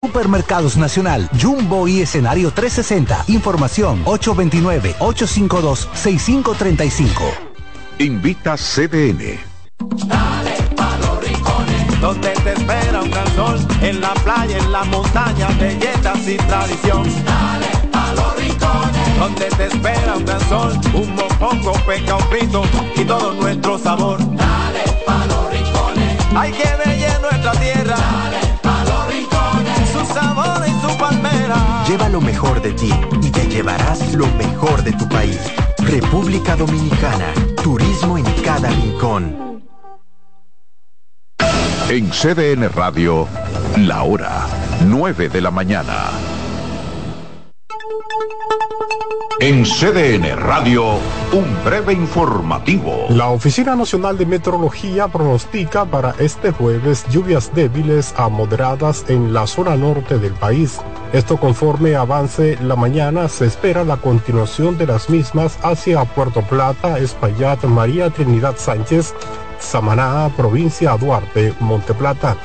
Supermercados Nacional, Jumbo y Escenario 360. Información 829-852-6535. Invita CDN. Dale pa los rincones, donde te espera un gran sol, en la playa, en la montaña, belletas y tradición. Dale pa los rincones, donde te espera un gran sol, un mopongo, peca, un pito y todo nuestro sabor. Dale pa los rincones, hay que ver Lleva lo mejor de ti y te llevarás lo mejor de tu país. República Dominicana, turismo en cada rincón. En CDN Radio, la hora 9 de la mañana. En CDN Radio, un breve informativo. La Oficina Nacional de Meteorología pronostica para este jueves lluvias débiles a moderadas en la zona norte del país. Esto conforme avance la mañana, se espera la continuación de las mismas hacia Puerto Plata, Espaillat, María Trinidad Sánchez, Samaná, provincia Duarte, Monteplata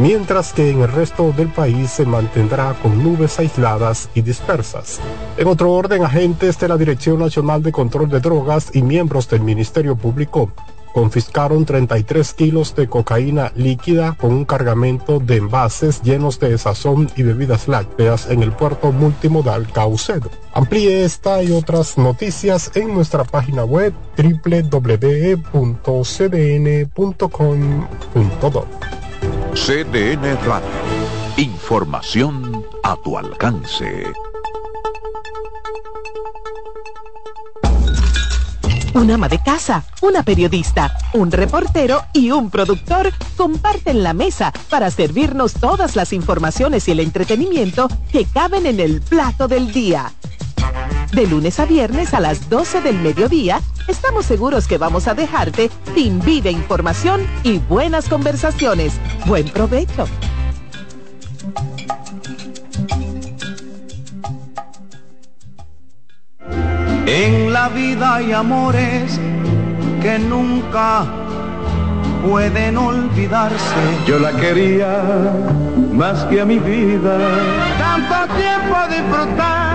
mientras que en el resto del país se mantendrá con nubes aisladas y dispersas. En otro orden, agentes de la Dirección Nacional de Control de Drogas y miembros del Ministerio Público confiscaron 33 kilos de cocaína líquida con un cargamento de envases llenos de sazón y bebidas lácteas en el puerto multimodal Caucedo. Amplíe esta y otras noticias en nuestra página web www.cdn.com.do. CDN Radio. Información a tu alcance. Un ama de casa, una periodista, un reportero y un productor comparten la mesa para servirnos todas las informaciones y el entretenimiento que caben en el plato del día. De lunes a viernes a las 12 del mediodía, estamos seguros que vamos a dejarte sin vida, información y buenas conversaciones. Buen provecho. En la vida hay amores que nunca pueden olvidarse. Yo la quería más que a mi vida. Tanto tiempo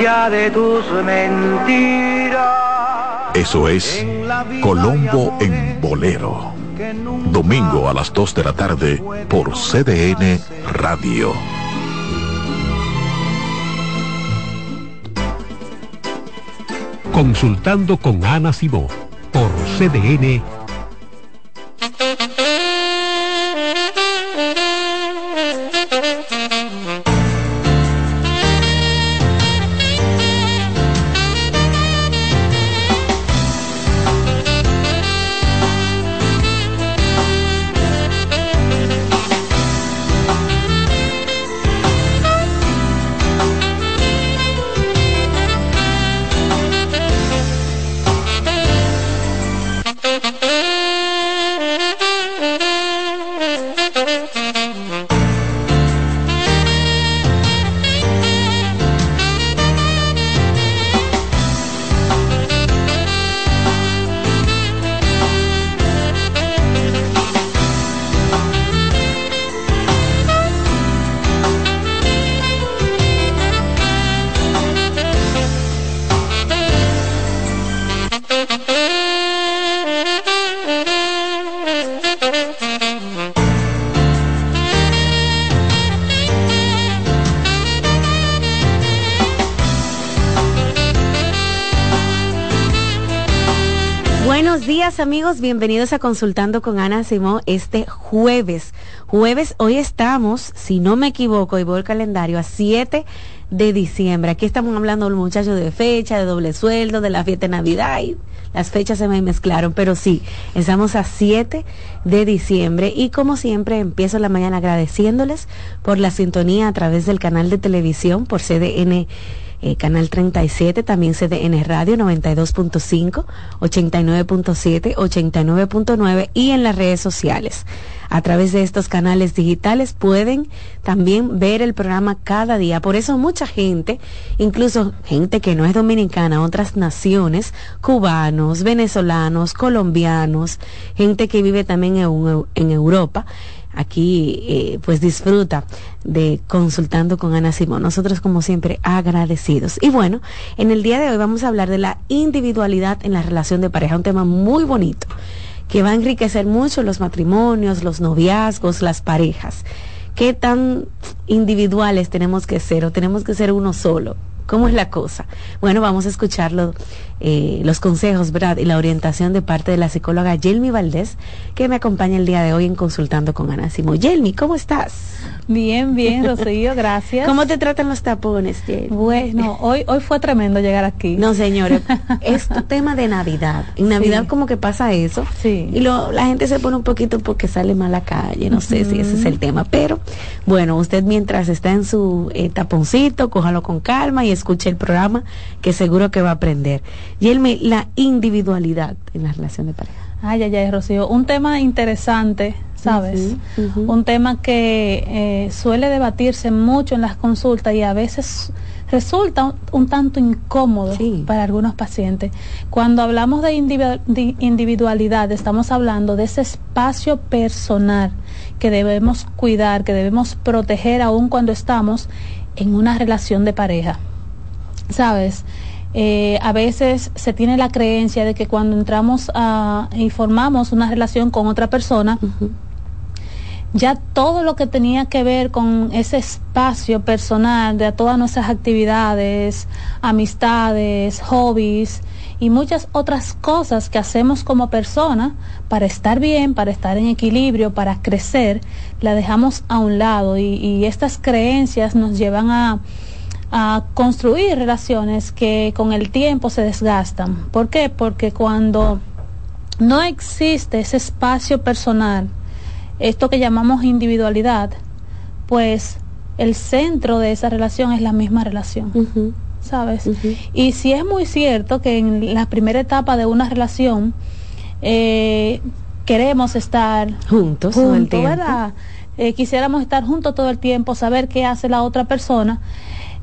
ya de tus mentiras. Eso es Colombo en Bolero. Domingo a las 2 de la tarde por CDN Radio. Consultando con Ana Simó por CDN amigos, bienvenidos a Consultando con Ana Simón este jueves, jueves, hoy estamos, si no me equivoco, y voy al calendario, a 7 de diciembre. Aquí estamos hablando, muchachos, de fecha, de doble sueldo, de la fiesta de Navidad. Las fechas se me mezclaron, pero sí, estamos a 7 de diciembre y como siempre empiezo la mañana agradeciéndoles por la sintonía a través del canal de televisión por CDN eh, Canal 37, también CDN Radio 92.5, 89.7, 89.9 y en las redes sociales. A través de estos canales digitales pueden también ver el programa cada día. Por eso mucha gente, incluso gente que no es dominicana, otras naciones, cubanos, venezolanos, colombianos, gente que vive también en, en Europa, aquí eh, pues disfruta de consultando con Ana Simón. Nosotros como siempre agradecidos. Y bueno, en el día de hoy vamos a hablar de la individualidad en la relación de pareja, un tema muy bonito que va a enriquecer mucho los matrimonios, los noviazgos, las parejas. ¿Qué tan individuales tenemos que ser o tenemos que ser uno solo? ¿Cómo es la cosa? Bueno, vamos a escucharlo, eh, los consejos, ¿verdad? Y la orientación de parte de la psicóloga Yelmi Valdés, que me acompaña el día de hoy en Consultando con Ana Simón. Yelmi, ¿cómo estás? Bien, bien, Rocío, gracias. ¿Cómo te tratan los tapones, Yelmi? Bueno, hoy, hoy fue tremendo llegar aquí. No, señores, es tu tema de Navidad. En Navidad como que pasa eso. Sí. Y lo, la gente se pone un poquito porque sale mal a la calle, no sé si ese es el tema. Pero, bueno, usted mientras está en su eh, taponcito, cójalo con calma y escuche el programa, que seguro que va a aprender. Yelme, la individualidad en la relación de pareja. Ay, ay, ay, Rocío. Un tema interesante, ¿sabes? Un tema que eh, suele debatirse mucho en las consultas y a veces resulta un, tanto incómodo para algunos pacientes. Cuando hablamos de, individualidad, estamos hablando de ese espacio personal que debemos cuidar, que debemos proteger aún cuando estamos en una relación de pareja. ¿Sabes? Eh, a veces se tiene la creencia de que cuando entramos a, y formamos una relación con otra persona, ya todo lo que tenía que ver con ese espacio personal de todas nuestras actividades, amistades, hobbies y muchas otras cosas que hacemos como persona para estar bien, para estar en equilibrio, para crecer, la dejamos a un lado y estas creencias nos llevan a a construir relaciones que con el tiempo se desgastan. ¿Por qué? Porque cuando no existe ese espacio personal, esto que llamamos individualidad, pues el centro de esa relación es la misma relación. ¿Sabes? Y si es muy cierto que en la primera etapa de una relación eh, queremos estar juntos, todo el tiempo. Eh, quisiéramos estar juntos todo el tiempo, saber qué hace la otra persona.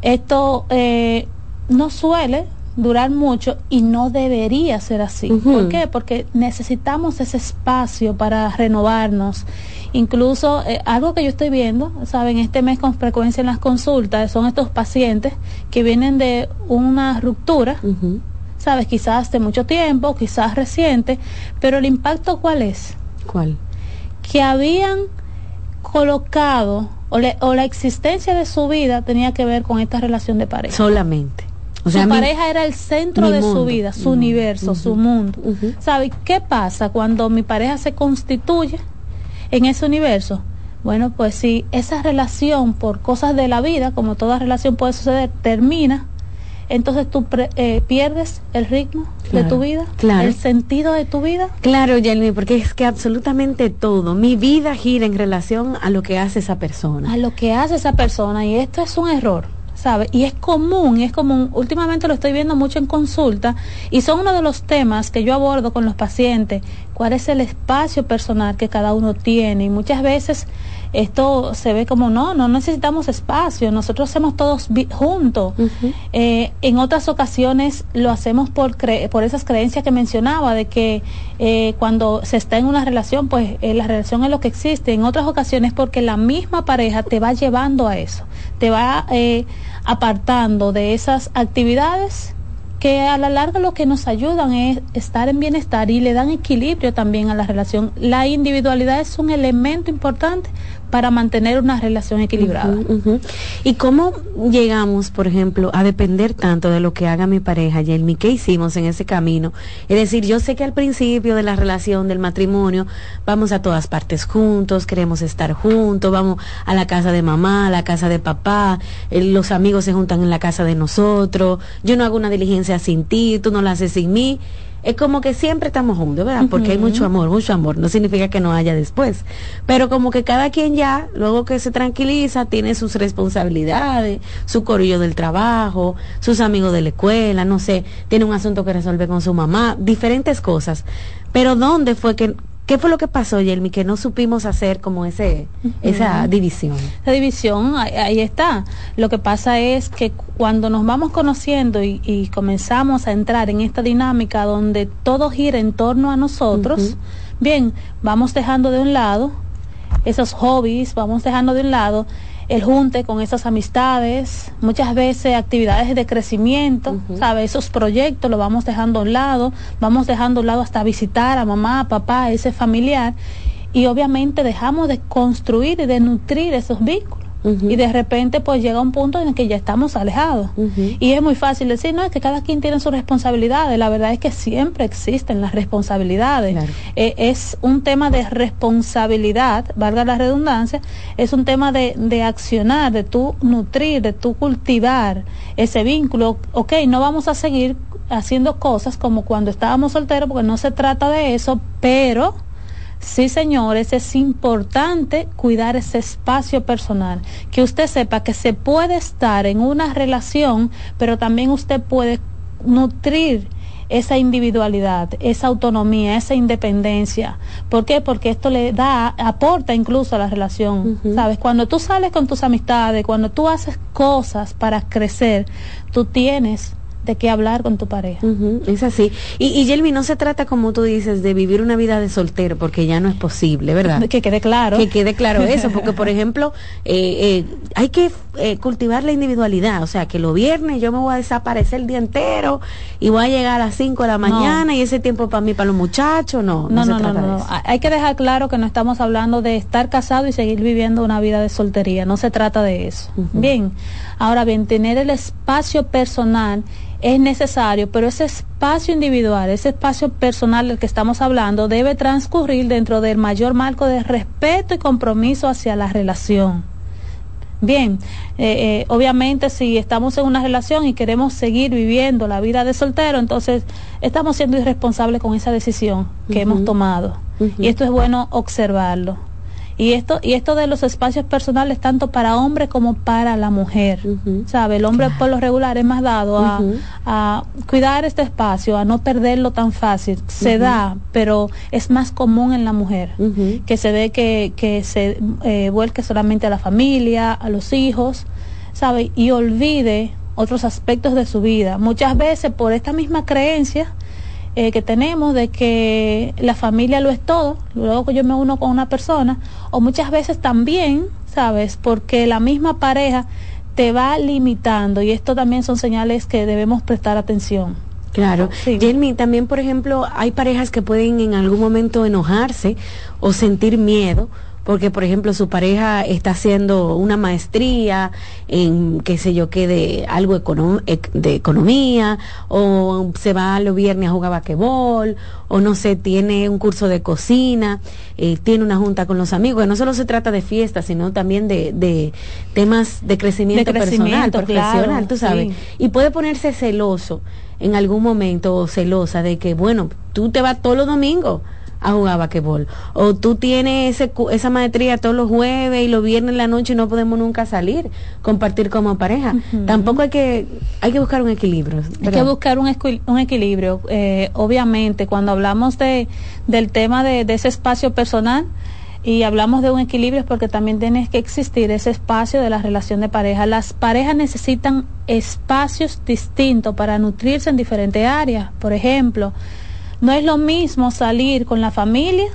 Esto eh, no suele durar mucho y no debería ser así. ¿Por qué? Porque necesitamos ese espacio para renovarnos. Incluso eh, algo que yo estoy viendo, saben, este mes con frecuencia en las consultas son estos pacientes que vienen de una ruptura, sabes, quizás de mucho tiempo, quizás reciente, pero el impacto cuál es? ¿Cuál? Que habían colocado o, la existencia de su vida tenía que ver con esta relación de pareja. Solamente. O sea, su pareja era el centro de su vida, su universo, su mundo. ¿Sabe qué pasa cuando mi pareja se constituye en ese universo? Bueno, pues si esa relación por cosas de la vida, como toda relación puede suceder, termina, entonces tú eh, pierdes el ritmo de tu vida, el sentido de tu vida. Claro, Yelmi, porque es que absolutamente todo, mi vida gira en relación a lo que hace esa persona. A lo que hace esa persona, y esto es un error. ¿sabe? Y es común, es común, últimamente lo estoy viendo mucho en consulta, y son uno de los temas que yo abordo con los pacientes, cuál es el espacio personal que cada uno tiene, y muchas veces esto se ve como no, no necesitamos espacio, nosotros hacemos todos juntos. Eh, en otras ocasiones lo hacemos por, por esas creencias que mencionaba, de que eh, cuando se está en una relación, pues eh, la relación es lo que existe. En otras ocasiones porque la misma pareja te va llevando a eso, te va apartando de esas actividades que a la larga lo que nos ayudan es estar en bienestar y le dan equilibrio también a la relación. La individualidad es un elemento importante para mantener una relación equilibrada. ¿Y cómo llegamos, por ejemplo, a depender tanto de lo que haga mi pareja, Yelmi? ¿Qué hicimos en ese camino? Es decir, yo sé que al principio de la relación, del matrimonio, vamos a todas partes juntos, queremos estar juntos, vamos a la casa de mamá, a la casa de papá, eh, los amigos se juntan en la casa de nosotros, yo no hago una diligencia sin ti, tú no la haces sin mí es como que siempre estamos juntos, ¿verdad? Porque hay mucho amor, mucho amor. No significa que no haya después. Pero como que cada quien ya, luego que se tranquiliza, tiene sus responsabilidades, su corillo del trabajo, sus amigos de la escuela, no sé, tiene un asunto que resolver con su mamá, diferentes cosas. Pero ¿dónde fue que ¿Qué fue lo que pasó, Yelmi, que no supimos hacer como ese, esa división? La división, ahí, está. Lo que pasa es que cuando nos vamos conociendo y, comenzamos a entrar en esta dinámica donde todo gira en torno a nosotros, bien, vamos dejando de un lado esos hobbies, vamos dejando de un lado el junte con esas amistades, muchas veces actividades de crecimiento, ¿sabes? Esos proyectos los vamos dejando a un lado, vamos dejando a un lado hasta visitar a mamá, papá, ese familiar, y obviamente dejamos de construir y de nutrir esos vínculos y de repente pues llega un punto en el que ya estamos alejados. Y es muy fácil decir, no, es que cada quien tiene sus responsabilidades. La verdad es que siempre existen las responsabilidades. Eh, es un tema de responsabilidad, valga la redundancia, es un tema de, de accionar, de tú nutrir, de tú cultivar ese vínculo. Ok, no vamos a seguir haciendo cosas como cuando estábamos solteros, porque no se trata de eso, pero Sí, señores, es importante cuidar ese espacio personal, que usted sepa que se puede estar en una relación, pero también usted puede nutrir esa individualidad, esa autonomía, esa independencia. ¿Por qué? Porque esto le da, aporta incluso a la relación. ¿Sabes? Cuando tú sales con tus amistades, cuando tú haces cosas para crecer, tú tienes de qué hablar con tu pareja. es así. Y, y Yelmi, no se trata, como tú dices, de vivir una vida de soltero, porque ya no es posible, ¿verdad? Que quede claro. Que quede claro eso, porque, por ejemplo, eh, eh, hay que eh, cultivar la individualidad, o sea, que los viernes yo me voy a desaparecer el día entero y voy a llegar a las 5 de la mañana y ese tiempo para mí, para los muchachos, no. No, no, no, no, Hay que dejar claro que no estamos hablando de estar casado y seguir viviendo una vida de soltería, no se trata de eso. Bien, ahora bien, tener el espacio personal es necesario, pero ese espacio individual, ese espacio personal del que estamos hablando, debe transcurrir dentro del mayor marco de respeto y compromiso hacia la relación. Bien, eh, eh, obviamente si estamos en una relación y queremos seguir viviendo la vida de soltero, entonces estamos siendo irresponsables con esa decisión que hemos tomado. Y esto es bueno observarlo. Y esto, y esto de los espacios personales, tanto para hombre como para la mujer. ¿Sabe? El hombre por lo regular es más dado a, cuidar este espacio, a no perderlo tan fácil. Se da, pero es más común en la mujer. Que se dé que, que se eh, vuelque solamente a la familia, a los hijos, ¿sabe? Y olvide otros aspectos de su vida. Muchas veces por esta misma creencia, eh, que tenemos de que la familia lo es todo, luego que yo me uno con una persona, o muchas veces también, ¿sabes? Porque la misma pareja te va limitando y esto también son señales que debemos prestar atención. Claro. Sí. también, por ejemplo, hay parejas que pueden en algún momento enojarse o sentir miedo porque por ejemplo su pareja está haciendo una maestría en qué sé yo qué de algo de economía o se va los viernes a jugar basquetbol o no sé tiene un curso de cocina eh, tiene una junta con los amigos. No solo se trata de fiestas sino también de, temas de crecimiento, personal profesional tú sabes. y puede ponerse celoso en algún momento o celosa de que bueno tú te vas todos los domingos a jugar basquetbol. O tú tienes ese, esa maestría todos los jueves y los viernes en la noche y no podemos nunca salir, compartir como pareja. Tampoco hay que, hay que buscar un equilibrio. Hay que buscar un, un equilibrio. Eh, obviamente, cuando hablamos de, del tema de, de ese espacio personal, y hablamos de un equilibrio es porque también tiene que existir ese espacio de la relación de pareja. Las parejas necesitan espacios distintos para nutrirse en diferentes áreas. Por ejemplo, no es lo mismo salir con la familia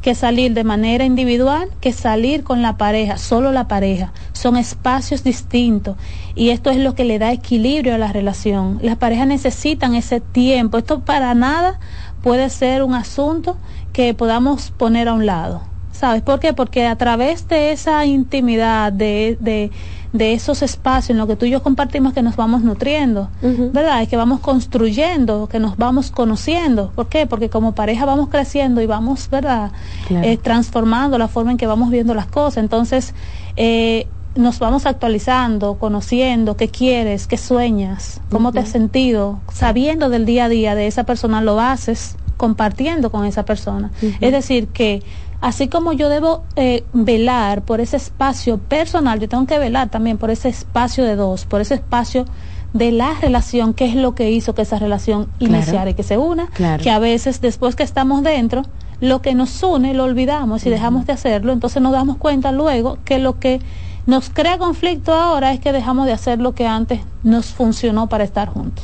que salir de manera individual, que salir con la pareja, solo la pareja. Son espacios distintos y esto es lo que le da equilibrio a la relación. Las parejas necesitan ese tiempo. Esto para nada puede ser un asunto que podamos poner a un lado. ¿Sabes por qué? Porque a través de esa intimidad, de, de, de esos espacios en los que tú y yo compartimos que nos vamos nutriendo, ¿verdad? Es que vamos construyendo, que nos vamos conociendo. ¿Por qué? Porque como pareja vamos creciendo y vamos, ¿verdad? Eh, transformando la forma en que vamos viendo las cosas. Entonces, eh, nos vamos actualizando, conociendo qué quieres, qué sueñas, cómo te has sentido, sabiendo del día a día de esa persona, lo haces compartiendo con esa persona. Es decir, que así como yo debo eh, velar por ese espacio personal, yo tengo que velar también por ese espacio de dos, por ese espacio de la relación, qué es lo que hizo que esa relación iniciara y que se una, que a veces después que estamos dentro, lo que nos une lo olvidamos y dejamos de hacerlo, entonces nos damos cuenta luego que lo que nos crea conflicto ahora es que dejamos de hacer lo que antes nos funcionó para estar juntos.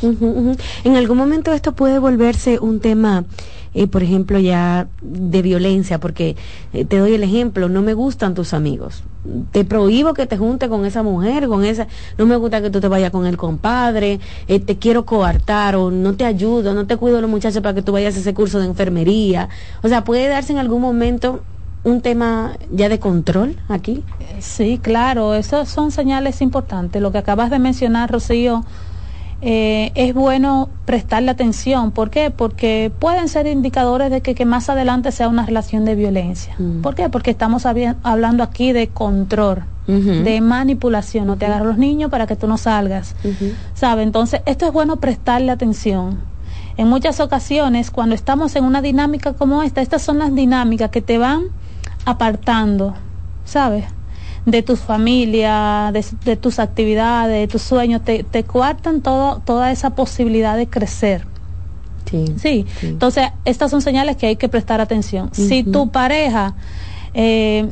En algún momento esto puede volverse un tema, eh, por ejemplo, ya de violencia, porque eh, te doy el ejemplo, no me gustan tus amigos. Te prohíbo que te junte con esa mujer, con esa, no me gusta que tú te vayas con el compadre, eh, te quiero coartar o no te ayudo, no te cuido los muchachos para que tú vayas a ese curso de enfermería. O sea, puede darse en algún momento un tema ya de control aquí? Sí, claro, esas son señales importantes. Lo que acabas de mencionar, Rocío, eh, es bueno prestarle atención. ¿Por qué? Porque pueden ser indicadores de que, más adelante sea una relación de violencia. Mm. ¿Por qué? Porque estamos hablando aquí de control, de manipulación. No te agarro los niños para que tú no salgas. ¿Sabe? Entonces, esto es bueno prestarle atención. En muchas ocasiones, cuando estamos en una dinámica como esta, estas son las dinámicas que te van apartando, ¿sabes? De tu familia, de, tus actividades, de tus sueños, te, te coartan todo, toda esa posibilidad de crecer. Sí, Entonces, estas son señales que hay que prestar atención. Si tu pareja eh,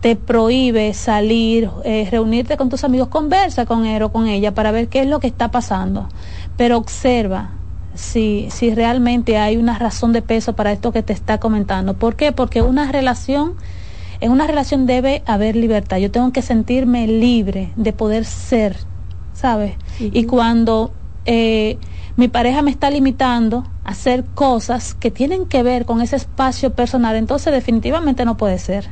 te prohíbe salir, eh, reunirte con tus amigos, conversa con él o con ella para ver qué es lo que está pasando. Pero observa, si, si realmente hay una razón de peso para esto que te está comentando. ¿Por qué? Porque una relación, en una relación debe haber libertad. Yo tengo que sentirme libre de poder ser, ¿sabes? Y cuando eh, mi pareja me está limitando a hacer cosas que tienen que ver con ese espacio personal, entonces definitivamente no puede ser.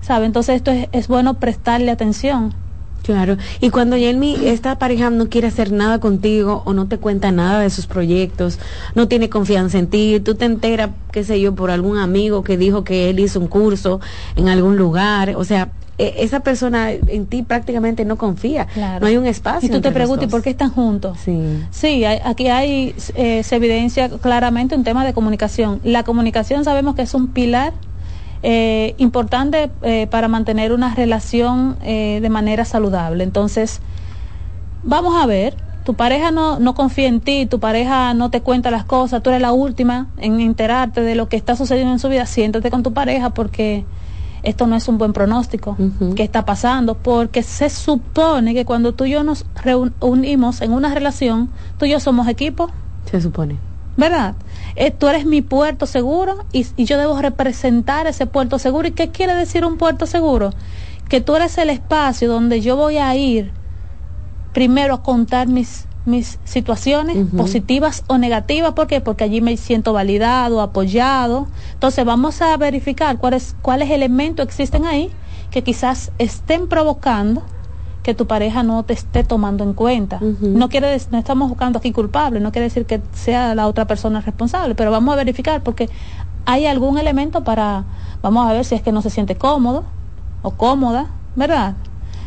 ¿Sabe? Entonces esto es, es bueno prestarle atención. Claro, y cuando Yelmi, esta pareja no quiere hacer nada contigo o no te cuenta nada de sus proyectos, no tiene confianza en ti, tú te enteras, qué sé yo, por algún amigo que dijo que él hizo un curso en algún lugar, o sea, e, esa persona en ti prácticamente no confía, no hay un espacio. Y tú te preguntas, ¿y por qué están juntos? Sí, sí aquí hay, eh, se evidencia claramente un tema de comunicación. La comunicación sabemos que es un pilar eh, importante eh, para mantener una relación eh, de manera saludable. Entonces, vamos a ver, tu pareja no, no confía en ti, tu pareja no te cuenta las cosas, tú eres la última en enterarte de lo que está sucediendo en su vida, siéntate con tu pareja porque esto no es un buen pronóstico que está pasando, porque se supone que cuando tú y yo nos reunimos en una relación, tú y yo somos equipo. Se supone. ¿Verdad? Eh, tú eres mi puerto seguro y, yo debo representar ese puerto seguro. ¿Y qué quiere decir un puerto seguro? Que tú eres el espacio donde yo voy a ir primero a contar mis, mis situaciones positivas o negativas. ¿Por qué? Porque allí me siento validado, apoyado. Entonces vamos a verificar cuáles, cuáles elementos existen ahí que quizás estén provocando que tu pareja no te esté tomando en cuenta. No quiere no estamos buscando aquí culpable, no quiere decir que sea la otra persona responsable, pero vamos a verificar porque hay algún elemento para vamos a ver si es que no se siente cómodo o cómoda, ¿verdad?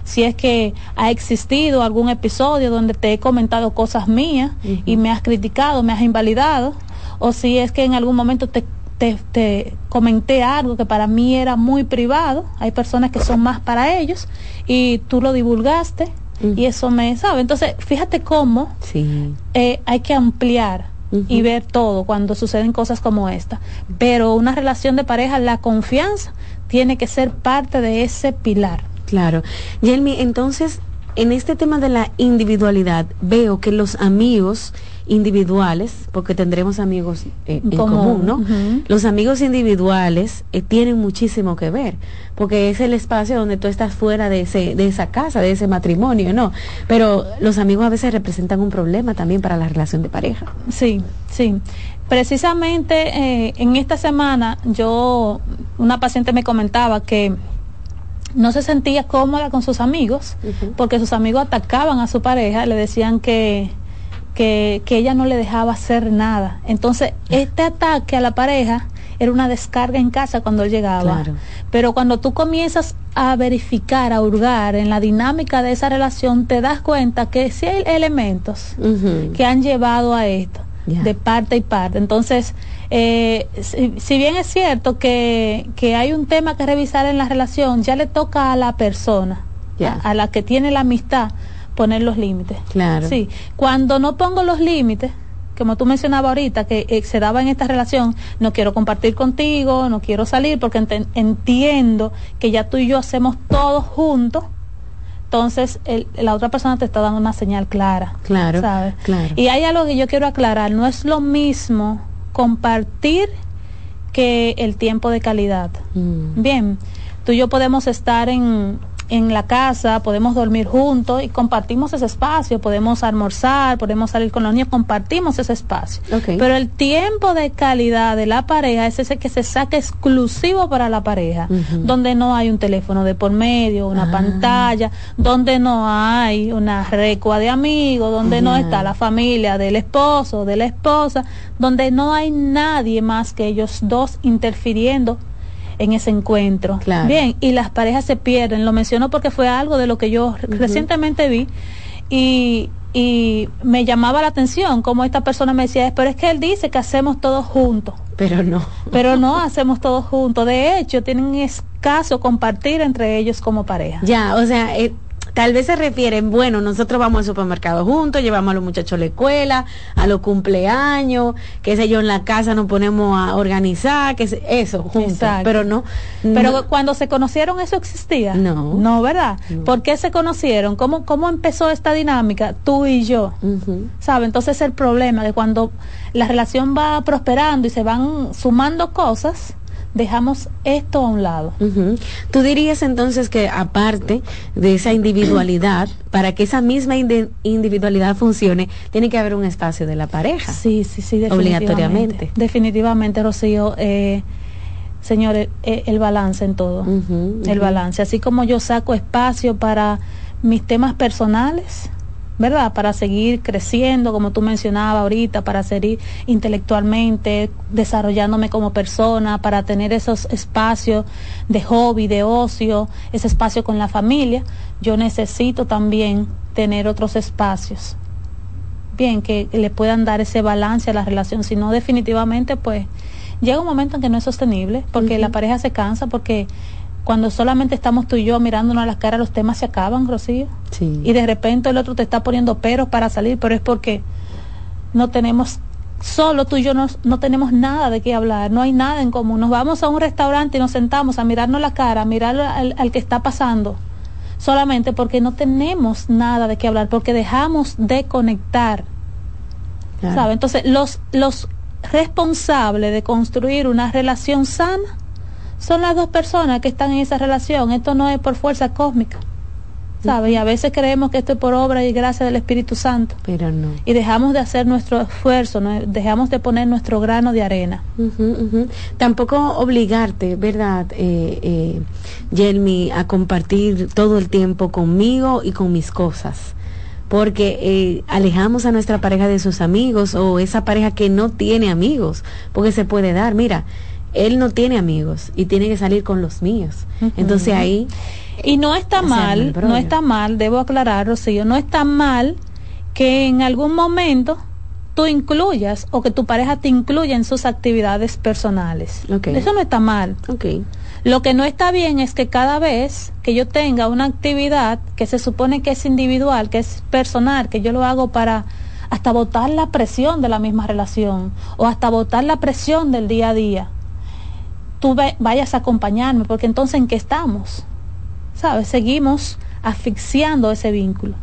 Si es que ha existido algún episodio donde te he comentado cosas mías y me has criticado, me has invalidado, o si es que en algún momento te te, comenté algo que para mí era muy privado, hay personas que son más para ellos, y tú lo divulgaste, y eso me sabe. Entonces, fíjate cómo eh, hay que ampliar y ver todo cuando suceden cosas como esta. Pero una relación de pareja, la confianza tiene que ser parte de ese pilar. Claro. Yelmi, entonces, en este tema de la individualidad, veo que los amigos individuales, porque tendremos amigos eh, en común, ¿no? Los amigos individuales eh, tienen muchísimo que ver, porque es el espacio donde tú estás fuera de, ese, de esa casa, de ese matrimonio, ¿no? Pero los amigos a veces representan un problema también para la relación de pareja. Sí, sí. Precisamente eh, en esta semana yo, una paciente me comentaba que no se sentía cómoda con sus amigos porque sus amigos atacaban a su pareja, le decían que, que, que ella no le dejaba hacer nada. Entonces, este ataque a la pareja era una descarga en casa cuando él llegaba. Pero cuando tú comienzas a verificar, a hurgar en la dinámica de esa relación, te das cuenta que sí hay elementos que han llevado a esto, de parte y parte. Entonces, eh, si, bien es cierto que, que, hay un tema que revisar en la relación, ya le toca a la persona, a, la que tiene la amistad, poner los límites. Claro. Sí, cuando no pongo los límites, como tú mencionabas ahorita, que eh, se daba en esta relación, no quiero compartir contigo, no quiero salir porque entiendo que ya tú y yo hacemos todo juntos. Entonces, la otra persona te está dando una señal clara. Claro, ¿sabes? claro. Y hay algo que yo quiero aclarar, no es lo mismo compartir que el tiempo de calidad. Mm. Bien, tú y yo podemos estar en, en la casa, podemos dormir juntos y compartimos ese espacio, podemos almorzar, podemos salir con los niños, compartimos ese espacio. Pero el tiempo de calidad de la pareja es ese que se saca exclusivo para la pareja, donde no hay un teléfono de por medio, una Ah. pantalla, donde no hay una recua de amigos, donde no está la familia del esposo, de la esposa, donde no hay nadie más que ellos dos interfiriendo en ese encuentro. Claro. Bien, y las parejas se pierden. Lo menciono porque fue algo de lo que yo recientemente vi y, y me llamaba la atención como esta persona me decía, pero es que él dice que hacemos todo juntos. Pero no. Pero no hacemos todo juntos. De hecho, tienen escaso compartir entre ellos como pareja. Ya, o sea, eh, tal vez se refieren, bueno, nosotros vamos al supermercado juntos, llevamos a los muchachos a la escuela, a los cumpleaños, qué sé yo, en la casa nos ponemos a organizar, que se- eso, juntos. Exacto. Pero no. Pero no- cuando se conocieron eso existía. No. No, ¿verdad? ¿Por qué se conocieron? ¿Cómo, ¿Cómo empezó esta dinámica? Tú y yo. Ujú. ¿Sabe? Entonces el problema que cuando la relación va prosperando y se van sumando cosas, dejamos esto a un lado. Ujú. Tú dirías entonces que aparte de esa individualidad, para que esa misma indi- individualidad funcione, tiene que haber un espacio de la pareja. Sí, sí, sí, definitivamente. Obligatoriamente. Definitivamente, Rocío. Eh, señores, eh, el balance en todo. El balance. Así como yo saco espacio para mis temas personales, ¿verdad? Para seguir creciendo, como tú mencionabas ahorita, para seguir intelectualmente, desarrollándome como persona, para tener esos espacios de hobby, de ocio, ese espacio con la familia, yo necesito también tener otros espacios. Bien, que le puedan dar ese balance a la relación, si no definitivamente pues llega un momento en que no es sostenible, porque la pareja se cansa, porque cuando solamente estamos tú y yo mirándonos a las caras, los temas se acaban, Rocío. Sí. Y de repente el otro te está poniendo peros para salir, pero es porque no tenemos, solo tú y yo no, no tenemos nada de qué hablar, no hay nada en común. Nos vamos a un restaurante y nos sentamos a mirarnos la cara, a mirar al, al que está pasando, solamente porque no tenemos nada de qué hablar, porque dejamos de conectar. Claro. ¿sabe? Entonces, los, los responsables de construir una relación sana son las dos personas que están en esa relación. Esto no es por fuerza cósmica. ¿Sabe? Y a veces creemos que esto es por obra y gracia del Espíritu Santo. Pero no. Y dejamos de hacer nuestro esfuerzo, ¿no? dejamos de poner nuestro grano de arena. Tampoco obligarte, ¿verdad, eh, eh, Yelmi, a compartir todo el tiempo conmigo y con mis cosas? Porque eh, alejamos a nuestra pareja de sus amigos o esa pareja que no tiene amigos, porque se puede dar, mira, él no tiene amigos y tiene que salir con los míos. Entonces ahí... Y no está mal, no está mal, debo aclarar, Rocío, no está mal que en algún momento tú incluyas o que tu pareja te incluya en sus actividades personales. Eso no está mal. Lo que no está bien es que cada vez que yo tenga una actividad que se supone que es individual, que es personal, que yo lo hago para hasta botar la presión de la misma relación o hasta botar la presión del día a día, tú vayas a acompañarme, porque entonces ¿en qué estamos? ¿Sabes? Seguimos asfixiando ese vínculo.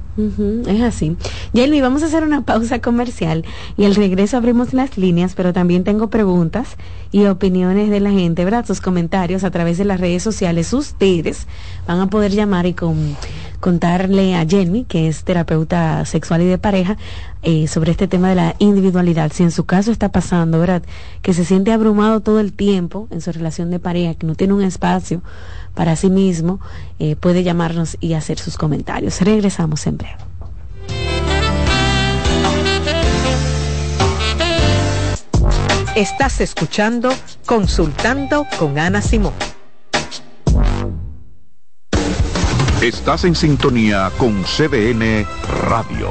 Es así. Yelmi, vamos a hacer una pausa comercial y al regreso abrimos las líneas, pero también tengo preguntas y opiniones de la gente, ¿verdad? Sus comentarios a través de las redes sociales. Ustedes van a poder llamar y con contarle a Jenny, que es terapeuta sexual y de pareja, eh, sobre este tema de la individualidad. Si en su caso está pasando, ¿verdad? Que se siente abrumado todo el tiempo en su relación de pareja, que no tiene un espacio para sí mismo, eh, puede llamarnos y hacer sus comentarios. Regresamos en breve. Estás escuchando Consultando con Ana Simón. Estás en sintonía con CDN Radio.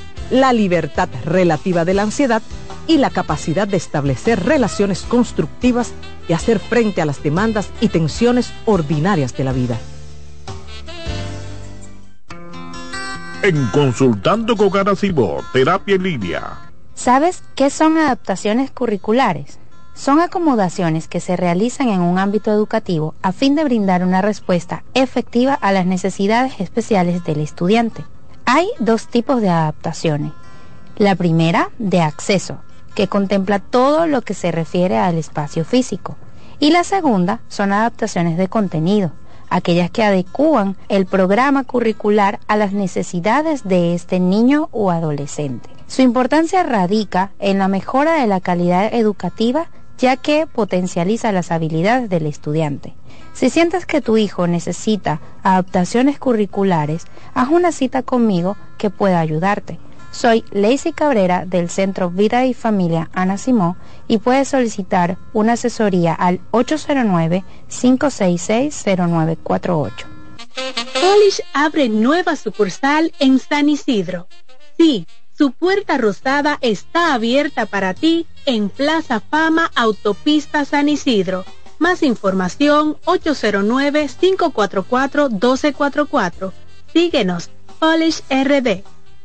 la libertad relativa de la ansiedad y la capacidad de establecer relaciones constructivas y hacer frente a las demandas y tensiones ordinarias de la vida. En Consultando con Garacimo, Terapia en Línea. ¿Sabes qué son adaptaciones curriculares? son acomodaciones que se realizan en un ámbito educativo a fin de brindar una respuesta efectiva a las necesidades especiales del estudiante. Hay dos tipos de adaptaciones. La primera, de acceso, que contempla todo lo que se refiere al espacio físico. Y la segunda son adaptaciones de contenido, aquellas que adecúan el programa curricular a las necesidades de este niño o adolescente. Su importancia radica en la mejora de la calidad educativa ya que potencializa las habilidades del estudiante. Si sientes que tu hijo necesita adaptaciones curriculares, haz una cita conmigo que pueda ayudarte. Soy Lacey Cabrera del Centro Vida y Familia Ana Simó y puedes solicitar una asesoría al 809-566-0948. Polish abre nueva sucursal en San Isidro. Sí su puerta rosada está abierta para ti en Plaza Fama Autopista San Isidro. Más información 809-544-1244. Síguenos, Polish RD.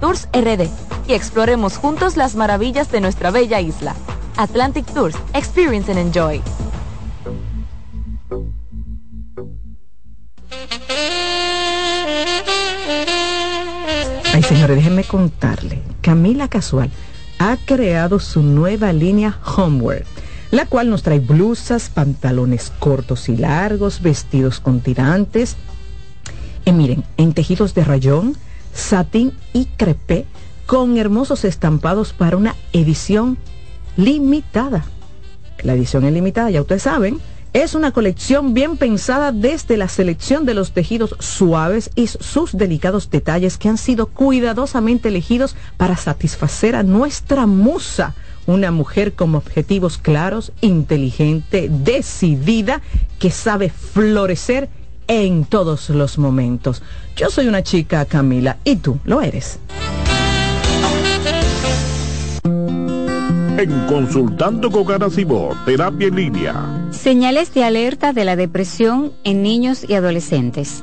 Tours RD y exploremos juntos las maravillas de nuestra bella isla. Atlantic Tours, Experience and Enjoy. Ay, señores, déjenme contarle. Camila Casual ha creado su nueva línea Homeware, la cual nos trae blusas, pantalones cortos y largos, vestidos con tirantes. Y miren, en tejidos de rayón, satín y crepé, con hermosos estampados para una edición limitada. La edición es limitada, ya ustedes saben es una colección bien pensada desde la selección de los tejidos suaves y sus delicados detalles que han sido cuidadosamente elegidos para satisfacer a nuestra musa, una mujer con objetivos claros, inteligente, decidida, que sabe florecer en todos los momentos. Yo soy una chica, Camila, y tú lo eres. En Consultando con Terapia en Línea. Señales de alerta de la depresión en niños y adolescentes.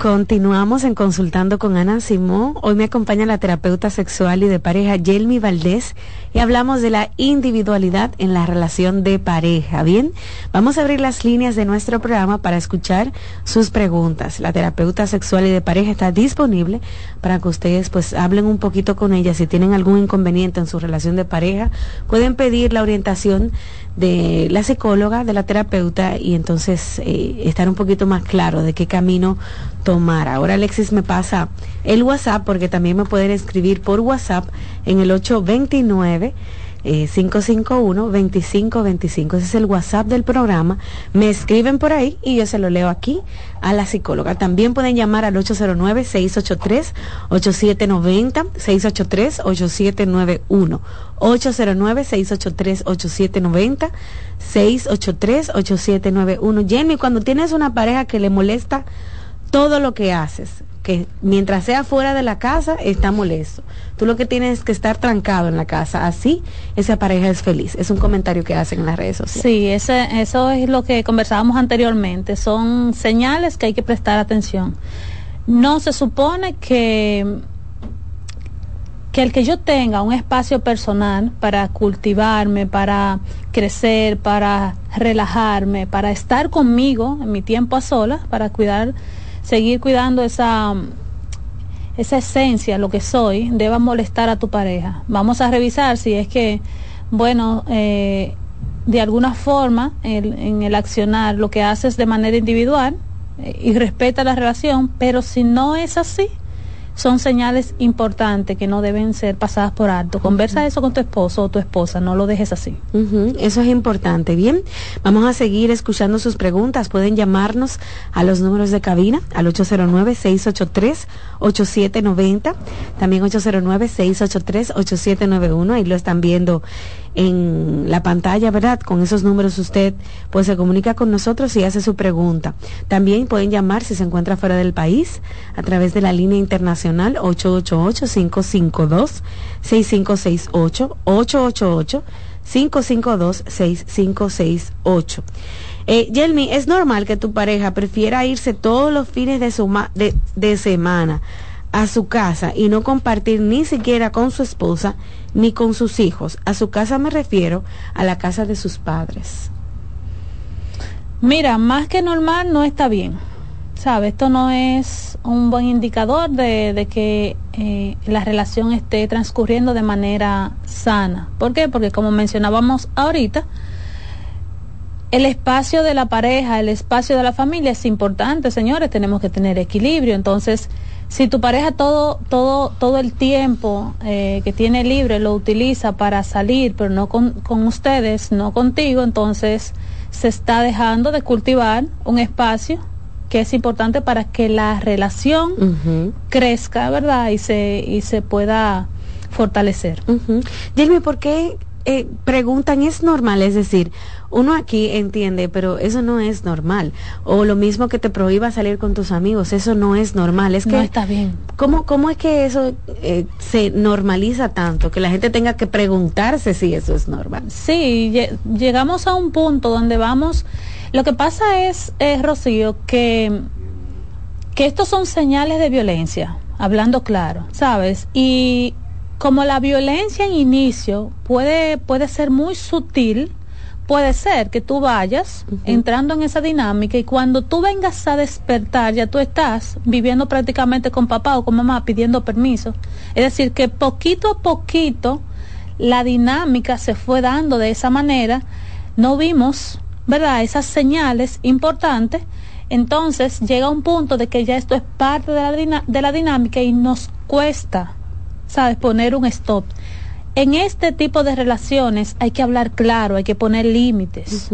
Continuamos en Consultando con Ana Simón. Hoy me acompaña la terapeuta sexual y de pareja Yelmi Valdés y hablamos de la individualidad en la relación de pareja. Bien, vamos a abrir las líneas de nuestro programa para escuchar sus preguntas. La terapeuta sexual y de pareja está disponible para que ustedes pues hablen un poquito con ella. Si tienen algún inconveniente en su relación de pareja, pueden pedir la orientación de la psicóloga, de la terapeuta y entonces eh, estar un poquito más claro de qué camino tomar. Ahora Alexis me pasa el WhatsApp porque también me pueden escribir por WhatsApp en el 829 551-2525. Ese es el WhatsApp del programa. Me escriben por ahí y yo se lo leo aquí a la psicóloga. También pueden llamar al 809-683-8790, 683-8791, 809-683-8790, 683-8791. Jenny, cuando tienes una pareja que le molesta todo lo que haces, que mientras sea fuera de la casa está molesto. Tú lo que tienes es que estar trancado en la casa. Así esa pareja es feliz. Es un comentario que hacen en las redes sociales. Sí, ese, eso es lo que conversábamos anteriormente. Son señales que hay que prestar atención. No se supone que que el que yo tenga un espacio personal para cultivarme, para crecer, para relajarme, para estar conmigo en mi tiempo a solas, para cuidar seguir cuidando esa, esa esencia, lo que soy, deba molestar a tu pareja. Vamos a revisar si es que, bueno, eh, de alguna forma en el accionar lo que haces de manera individual eh, y respeta la relación, pero si no es así, son señales importantes que no deben ser pasadas por alto. Conversa eso con tu esposo o tu esposa, no lo dejes así. Eso es importante. Bien, vamos a seguir escuchando sus preguntas. Pueden llamarnos a los números de cabina al 809-683-8790, también 809-683-8791. Ahí lo están viendo en la pantalla, ¿verdad? Con esos números usted pues se comunica con nosotros y hace su pregunta. También pueden llamar si se encuentra fuera del país a través de la línea internacional 888-552-6568, 888-552-6568. Eh, Yelmi, ¿es normal que tu pareja prefiera irse todos los fines de, de semana a su casa y no compartir ni siquiera con su esposa ni con sus hijos. A su casa me refiero a la casa de sus padres. Mira, más que normal no está bien. ¿Sabe? Esto no es un buen indicador de, que eh, la relación esté transcurriendo de manera sana. ¿Por qué? Porque como mencionábamos ahorita, el espacio de la pareja, el espacio de la familia es importante, señores, tenemos que tener equilibrio. Entonces, si tu pareja todo, todo, todo el tiempo eh, que tiene libre lo utiliza para salir, pero no con, con ustedes, no contigo, entonces se está dejando de cultivar un espacio que es importante para que la relación crezca, ¿verdad? Y se, y se pueda fortalecer. Dime, ¿por qué eh, preguntan es normal? Es decir, uno aquí entiende, pero eso no es normal. O lo mismo que te prohíba salir con tus amigos, eso no es normal. Es que no está bien. ¿Cómo, cómo es que eso eh, se normaliza tanto? Que la gente tenga que preguntarse si eso es normal. Sí, llegamos a un punto donde vamos. Lo que pasa es, eh, Rocío, que, que estos son señales de violencia, hablando claro, ¿sabes? Y como la violencia en inicio puede, puede ser muy sutil, puede ser que tú vayas entrando en esa dinámica y cuando tú vengas a despertar ya tú estás viviendo prácticamente con papá o con mamá pidiendo permiso. Es decir, que poquito a poquito la dinámica se fue dando de esa manera, no vimos, ¿verdad? Esas señales importantes. Entonces llega un punto de que ya esto es parte de la, de la dinámica y nos cuesta, ¿sabes? Poner un stop en este tipo de relaciones hay que hablar claro, hay que poner límites.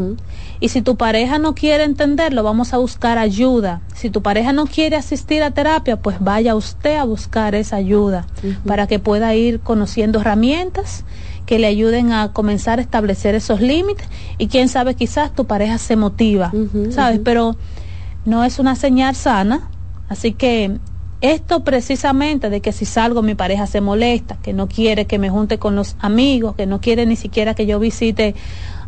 Y si tu pareja no quiere entenderlo, vamos a buscar ayuda. Si tu pareja no quiere asistir a terapia, pues vaya usted a buscar esa ayuda para que pueda ir conociendo herramientas que le ayuden a comenzar a establecer esos límites y quién sabe quizás tu pareja se motiva, ¿sabes? Pero no es una señal sana, así que esto precisamente de que si salgo mi pareja se molesta, que no quiere que me junte con los amigos, que no quiere ni siquiera que yo visite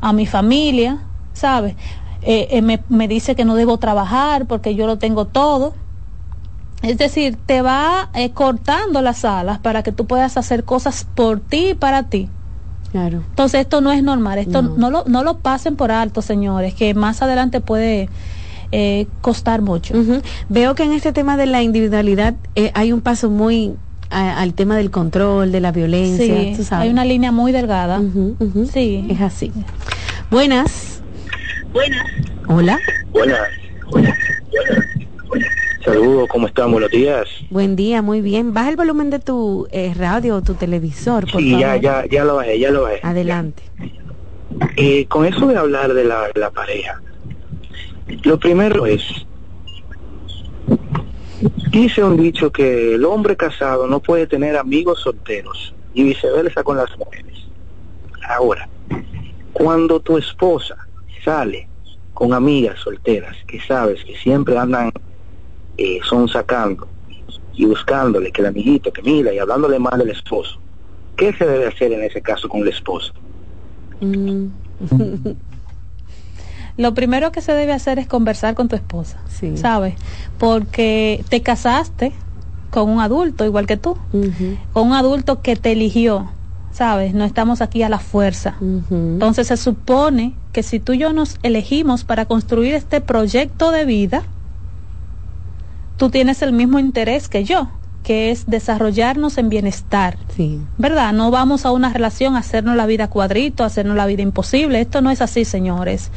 a mi familia, ¿sabes? Eh, eh, me, dice que no debo trabajar porque yo lo tengo todo. Es decir, te va eh, cortando las alas para que tú puedas hacer cosas por ti y para ti. Claro. Entonces esto no es normal, esto no, lo, no lo pasen por alto, señores, que más adelante puede eh, costar mucho. Veo que en este tema de la individualidad eh, hay un paso muy al tema del control, de la violencia. hay una línea muy delgada. Sí. Es así. Buenas. Buenas. Hola. Buenas. Saludos, ¿cómo están? Buenos días. Buen día, muy bien. Baja el volumen de tu eh, radio o tu televisor, por sí, ya, ya, ya lo bajé, ya lo bajé. Adelante. Eh, con eso de hablar de la, la pareja, lo primero es, dice un dicho que el hombre casado no puede tener amigos solteros y viceversa con las mujeres. Ahora, cuando tu esposa sale con amigas solteras que sabes que siempre andan, eh, son sacando y buscándole que el amiguito, que mira y hablándole mal del esposo, ¿qué se debe hacer en ese caso con la esposa? Mm. lo primero que se debe hacer es conversar con tu esposa, ¿sabes? Porque te casaste con un adulto igual que tú, con un adulto que te eligió, ¿sabes? No estamos aquí a la fuerza. Entonces se supone que si tú y yo nos elegimos para construir este proyecto de vida, tú tienes el mismo interés que yo que es desarrollarnos en bienestar. Sí. ¿Verdad? No vamos a una relación a hacernos la vida cuadrito, a hacernos la vida imposible. Esto no es así, señores.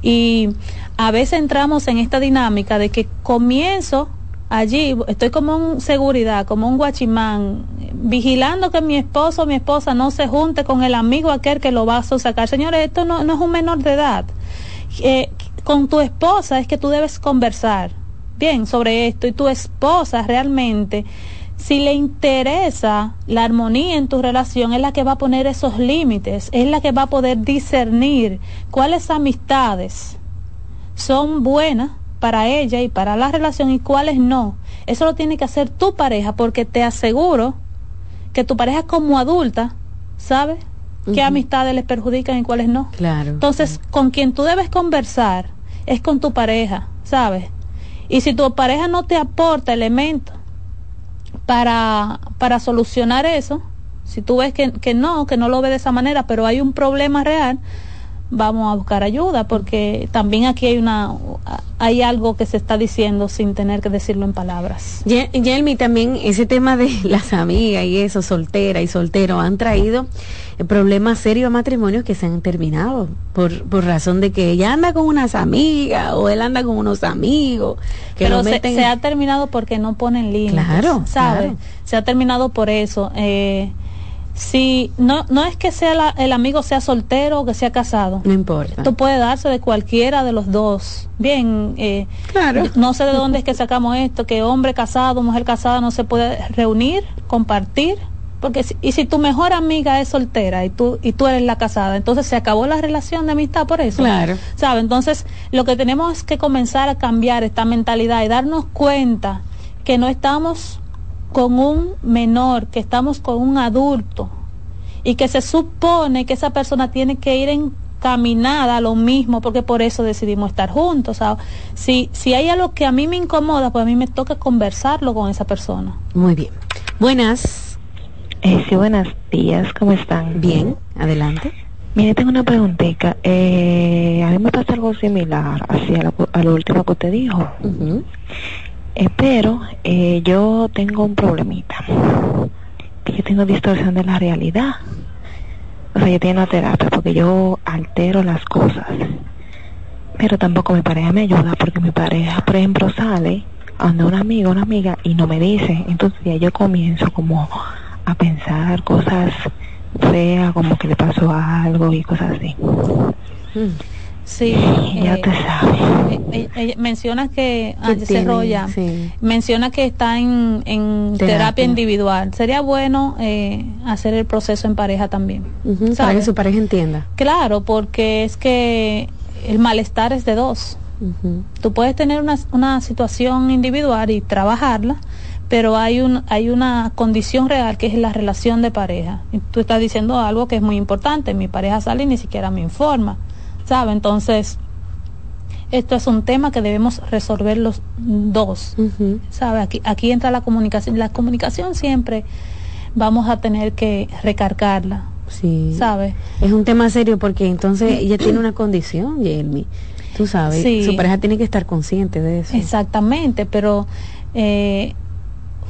Y a veces entramos en esta dinámica de que comienzo allí, estoy como un seguridad, como un guachimán, vigilando que mi esposo o mi esposa no se junte con el amigo aquel que lo va a sacar. Señores, esto no, no es un menor de edad. Eh, con tu esposa es que tú debes conversar bien sobre esto y tu esposa realmente si le interesa la armonía en tu relación, es la que va a poner esos límites, es la que va a poder discernir cuáles amistades son buenas para ella y para la relación y cuáles no. Eso lo tiene que hacer tu pareja porque te aseguro que tu pareja como adulta sabe qué amistades les perjudican y cuáles no. Claro. Entonces, con quien tú debes conversar es con tu pareja, ¿sabes? Y si tu pareja no te aporta elementos para, para solucionar eso, si tú ves que, que no, que no lo ve de esa manera, pero hay un problema real, vamos a buscar ayuda porque también aquí hay una hay algo que se está diciendo sin tener que decirlo en palabras. Yelmi, también ese tema de las amigas y eso, soltera y soltero, han traído problemas serios a matrimonios que se han terminado por, por razón de que ella anda con unas amigas o él anda con unos amigos. Que Pero se, ha terminado porque no ponen límites. Claro, ¿sabe? Se ha terminado por eso. Eh, si no no es que sea el amigo sea soltero o que sea casado. No importa. Esto puede darse de cualquiera de los dos. Bien eh, claro. no sé de dónde es que sacamos esto que hombre casado mujer casada no se puede reunir compartir porque y si tu mejor amiga es soltera y tú y tú eres la casada entonces se acabó la relación de amistad por eso. Claro. Sabe entonces lo que tenemos es que comenzar a cambiar esta mentalidad y darnos cuenta que no estamos con un menor, que estamos con un adulto y que se supone que esa persona tiene que ir encaminada a lo mismo porque por eso decidimos estar juntos. si, si hay algo que a mí me incomoda, pues a mí me toca conversarlo con esa persona. Muy bien. Buenas. Eh, sí, buenos días, ¿cómo están? Bien, adelante. Mire, tengo una preguntita. Eh, a mí me pasa algo similar así a, a lo último que usted dijo. Pero eh, yo tengo un problemita. Que yo tengo distorsión de la realidad. O sea, yo tengo terapia porque yo altero las cosas. Pero tampoco mi pareja me ayuda porque mi pareja, por ejemplo, sale a donde un amigo, una amiga y no me dice. Entonces ya yo comienzo como a pensar cosas feas, como que le pasó algo y cosas así. Mm. Sí, ya te sabes. Eh, eh, menciona que desarrolla, menciona que está en, en terapia. individual. Sería bueno eh, hacer el proceso en pareja también. Para que su pareja entienda. Claro, porque es que el malestar es de dos. Tú puedes tener una, una situación individual y trabajarla, pero hay un hay una condición real que es la relación de pareja. Y tú estás diciendo algo que es muy importante. Mi pareja sale y ni siquiera me informa ¿sabe? Entonces, esto es un tema que debemos resolver los dos, ¿sabe? Aquí, aquí entra la comunicación. La comunicación siempre vamos a tener que recargarla, sí. ¿sabe? Es un tema serio porque entonces ella tiene una condición, Jeremy. Tú sabes, su pareja tiene que estar consciente de eso. Exactamente, pero eh,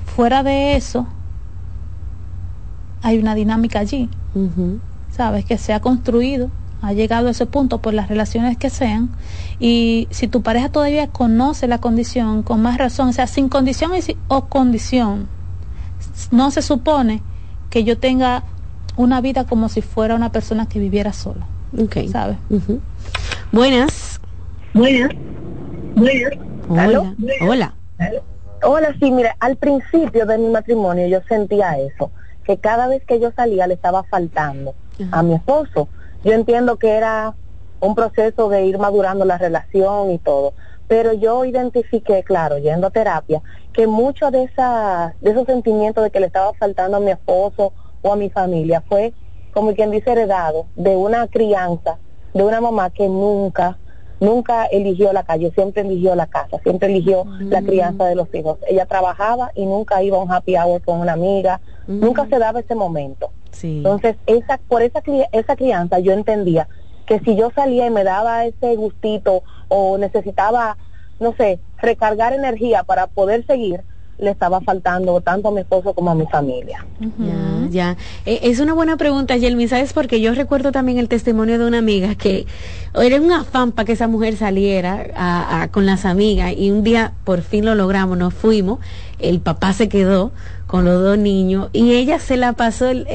fuera de eso, hay una dinámica allí, ¿sabes? Que se ha construido ha llegado a ese punto por las relaciones que sean y si tu pareja todavía conoce la condición con más razón, o sea, sin condición o condición, no se supone que yo tenga una vida como si fuera una persona que viviera sola. Ok. ¿Sabes? Buenas. Buenas. Buenas. Hola. Hola. Hola, sí, mira, al principio de mi matrimonio yo sentía eso, que cada vez que yo salía le estaba faltando a mi esposo yo entiendo que era un proceso de ir madurando la relación y todo, pero yo identifiqué, claro, yendo a terapia, que muchos de, esas, de esos sentimientos de que le estaba faltando a mi esposo o a mi familia fue, como quien dice, heredado de una crianza, de una mamá que nunca, nunca eligió la calle, siempre eligió la casa, siempre eligió la mm. crianza de los hijos. Ella trabajaba y nunca iba a un happy hour con una amiga, nunca mm. se daba ese momento. Entonces, esa, por esa, esa crianza yo entendía que si yo salía y me daba ese gustito o necesitaba, no sé, recargar energía para poder seguir, le estaba faltando tanto a mi esposo como a mi familia. Ya, ya. E, es una buena pregunta, Yelmi, ¿sabes? Porque yo recuerdo también el testimonio de una amiga que era un afán para que esa mujer saliera con las amigas y un día por fin lo logramos, nos fuimos, el papá se quedó con los dos niños y ella se la pasó el,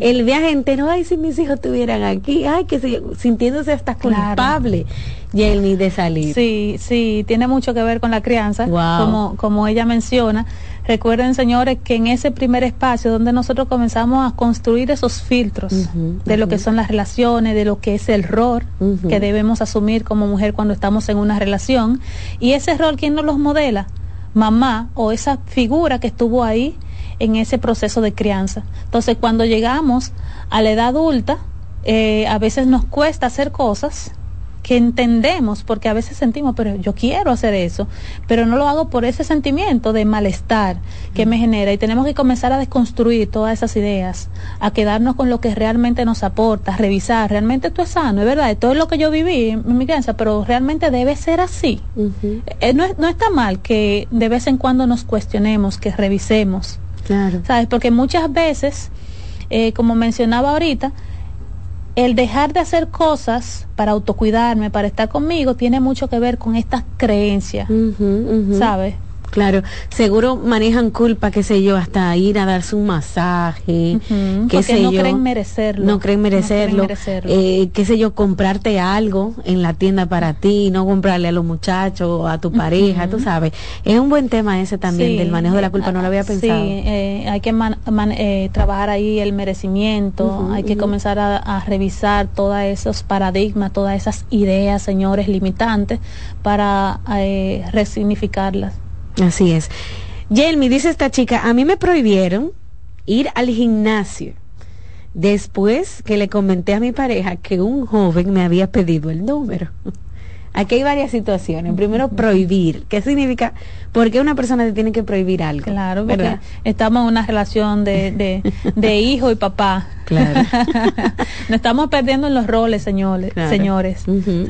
el, viaje entero, ay, si mis hijos estuvieran aquí, ay, que sintiéndose hasta culpable, Jamie, de salir. Sí, sí, tiene mucho que ver con la crianza, como, como ella menciona. Recuerden, señores, que en ese primer espacio donde nosotros comenzamos a construir esos filtros de lo que son las relaciones, de lo que es el rol que debemos asumir como mujer cuando estamos en una relación, y ese rol, ¿quién nos los modela? Mamá o esa figura que estuvo ahí en ese proceso de crianza. Entonces, cuando llegamos a la edad adulta, eh, a veces nos cuesta hacer cosas que entendemos, porque a veces sentimos, pero yo quiero hacer eso, pero no lo hago por ese sentimiento de malestar que me genera y tenemos que comenzar a desconstruir todas esas ideas, a quedarnos con lo que realmente nos aporta, revisar, realmente esto es sano, es verdad, todo lo que yo viví en mi crianza, pero realmente debe ser así. Eh, no, no está mal que de vez en cuando nos cuestionemos, que revisemos. Claro. ¿Sabes? Porque muchas veces, eh, como mencionaba ahorita, el dejar de hacer cosas para autocuidarme, para estar conmigo, tiene mucho que ver con estas creencias, ¿sabes? Claro, seguro manejan culpa, qué sé yo, hasta ir a darse un masaje, qué sé no yo. creen merecerlo. No creen merecerlo. No creen merecerlo. Eh, qué sé yo, comprarte algo en la tienda para ti, no comprarle a los muchachos o a tu pareja, tú sabes. Es un buen tema ese también Sí, del manejo de la culpa, no lo había Sí, pensado. eh, hay que man- man- eh, trabajar ahí el merecimiento, hay que comenzar a, a revisar todos esos paradigmas, todas esas ideas, señores, limitantes, para eh, resignificarlas. Así es. Yelmi, dice esta chica, a mí me prohibieron ir al gimnasio después que le comenté a mi pareja que un joven me había pedido el número. Aquí hay varias situaciones. Primero, prohibir. ¿Qué significa? ¿Por qué una persona te tiene que prohibir algo? Claro, porque ¿verdad? estamos en una relación de, de, de hijo y papá. Claro. Nos estamos perdiendo en los roles, señores, Claro. señores. Ujú.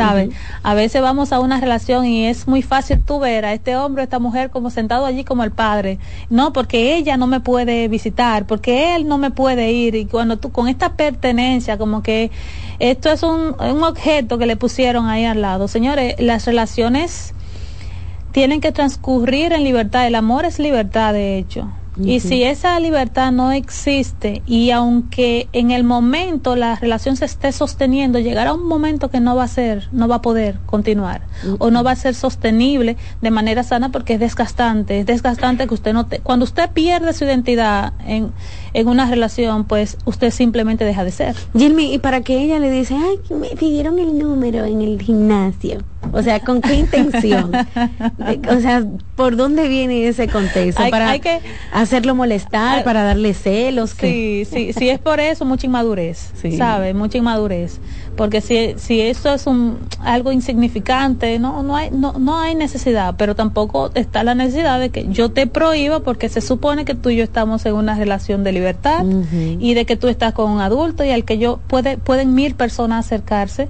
A veces vamos a una relación y es muy fácil tú ver a este hombre, a esta mujer como sentado allí como el padre. No, porque ella no me puede visitar, porque él no me puede ir. Y cuando tú con esta pertenencia, como que esto es un, un objeto que le pusieron ahí al lado. Señores, las relaciones tienen que transcurrir en libertad. El amor es libertad, de hecho. Y si esa libertad no existe y aunque en el momento la relación se esté sosteniendo, llegará un momento que no va a ser, no va a poder continuar o no va a ser sostenible de manera sana porque es desgastante, es desgastante que usted no te, cuando usted pierde su identidad en, en una relación, pues usted simplemente deja de ser. Yelmi, y para que ella le dice, ay, me pidieron el número en el gimnasio. O sea, ¿con qué intención? O sea, ¿por dónde viene ese contexto? Hay- para hay que- hacerlo molestar, para darle celos. que Sí, sí, si es por eso, mucha inmadurez, Sí. ¿sabe? Mucha inmadurez. Porque si, si eso es un, algo insignificante, no, no, hay, no, no hay necesidad, pero tampoco está la necesidad de que yo te prohíba porque se supone que tú y yo estamos en una relación de libertad y de que tú estás con un adulto y al que yo puede, pueden mil personas acercarse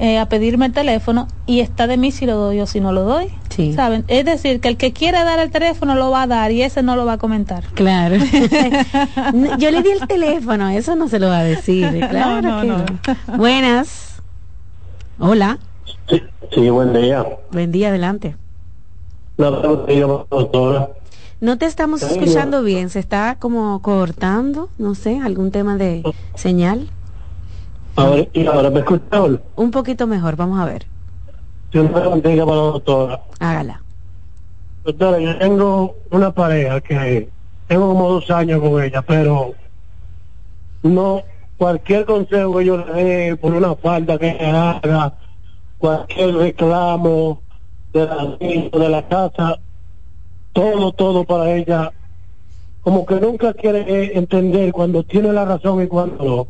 eh, a pedirme el teléfono y está de mí si lo doy o si no lo doy. Sí. ¿Saben? Es decir, que el que quiere dar el teléfono lo va a dar y ese no lo va a comentar. Claro. Yo le di el teléfono, eso no se lo va a decir. Claro no, que no. no. Buenas. Hola. Sí, buen día. Buen día, adelante. No te estamos Sí, escuchando bien, se está como cortando, no sé, algún tema de señal. Ahora, y ahora me escucha? Un poquito mejor, vamos a ver. Yo una pregunta para la doctora. Hágala. Doctora, yo tengo una pareja que tengo como dos años con ella, pero no, cualquier consejo que yo le dé por una falta que ella haga, cualquier reclamo de la, de la casa, todo, todo para ella, como que nunca quiere eh, entender cuando tiene la razón y cuando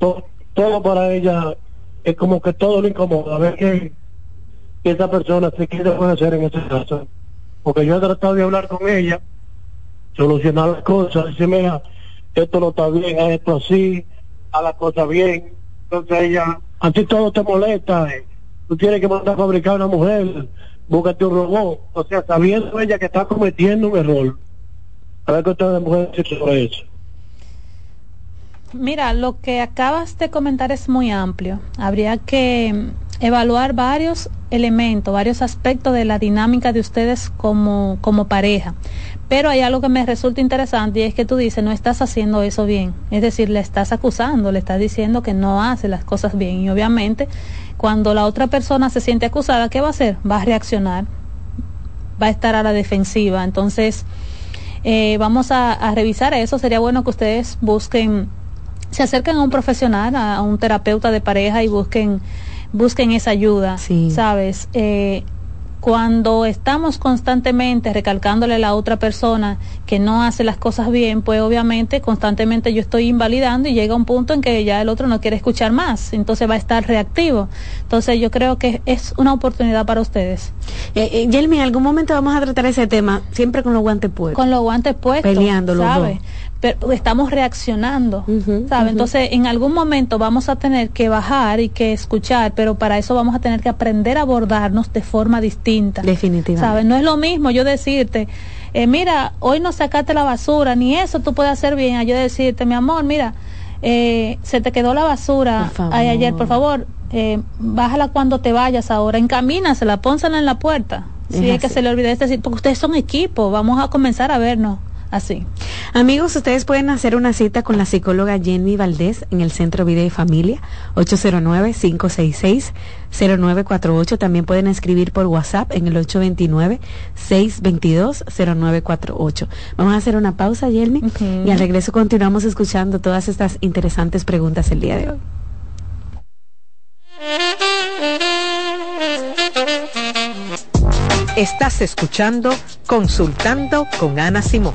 no. To- todo para ella es como que todo le incomoda. A ver qué, qué esa persona se quiere puede hacer en ese caso. Porque yo he tratado de hablar con ella, solucionar las cosas, decir, mira, esto no está bien, haz esto así, haz las cosas bien. Entonces ella, a todo te molesta, eh. tú tienes que mandar a fabricar una mujer, búscate un robot. O sea, sabiendo ella que está cometiendo un error. A ver qué ustedes mujeres sobre eso. Mira, lo que acabas de comentar es muy amplio. Habría que evaluar varios elementos, varios aspectos de la dinámica de ustedes como, como pareja. Pero hay algo que me resulta interesante y es que tú dices, no estás haciendo eso bien. Es decir, le estás acusando, le estás diciendo que no hace las cosas bien. Y obviamente, cuando la otra persona se siente acusada, ¿qué va a hacer? Va a reaccionar, va a estar a la defensiva. Entonces, eh, vamos a revisar eso. Sería bueno que ustedes busquen se acerquen a un profesional, a, a un terapeuta de pareja y busquen busquen esa ayuda, ¿sabes? Eh, cuando estamos constantemente recalcándole a la otra persona que no hace las cosas bien, pues obviamente constantemente yo estoy invalidando y llega un punto en que ya el otro no quiere escuchar más, entonces va a estar reactivo. Entonces yo creo que es una oportunidad para ustedes. Eh, eh, Yelmi, en algún momento vamos a tratar ese tema, siempre con los guantes puestos. Con los guantes puestos. Peleando los ¿sabe? Pero estamos reaccionando, ¿sabe? Entonces, en algún momento vamos a tener que bajar y que escuchar, pero para eso vamos a tener que aprender a abordarnos de forma distinta. Definitivamente. ¿Sabe? No es lo mismo yo decirte, eh, mira, hoy no sacaste la basura, ni eso tú puedes hacer bien, a yo decirte, mi amor, mira, eh, se te quedó la basura ay, ayer, por favor, eh, bájala cuando te vayas ahora, encamínasela, pónsela en la puerta. Si Es es que se le olvide decir, porque ustedes son equipo, vamos a comenzar a vernos así. Amigos, ustedes pueden hacer una cita con la psicóloga Jenny Valdés en el Centro Vida y Familia, 809-566-0948. También pueden escribir por WhatsApp en el 829-622-0948. Vamos a hacer una pausa, Jenny, y al regreso continuamos escuchando todas estas interesantes preguntas el día de hoy. Estás escuchando Consultando con Ana Simón.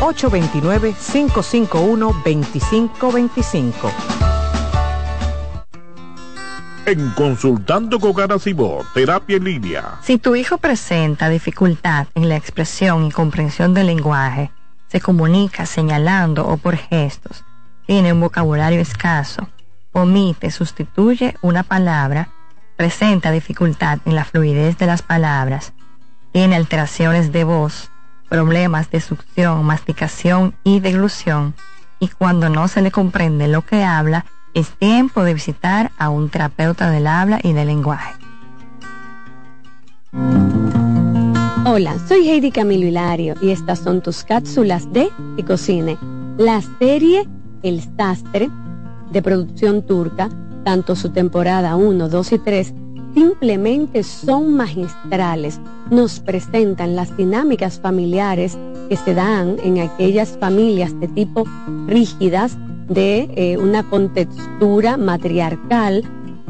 829-551-2525. En Consultando con Ana Simó, Terapia en Línea. Si tu hijo presenta dificultad en la expresión y comprensión del lenguaje, se comunica señalando o por gestos, tiene un vocabulario escaso, omite, sustituye una palabra, presenta dificultad en la fluidez de las palabras, tiene alteraciones de voz, problemas de succión, masticación y deglución, y cuando no se le comprende lo que habla, es tiempo de visitar a un terapeuta del habla y del lenguaje. Hola, soy Heidi Camilo Hilario y estas son tus cápsulas de Psicocine. La serie El Sastre, de producción turca, tanto su temporada 1, 2 y 3, simplemente son magistrales. Nos presentan las dinámicas familiares que se dan en aquellas familias de tipo rígidas, de eh, una contextura matriarcal,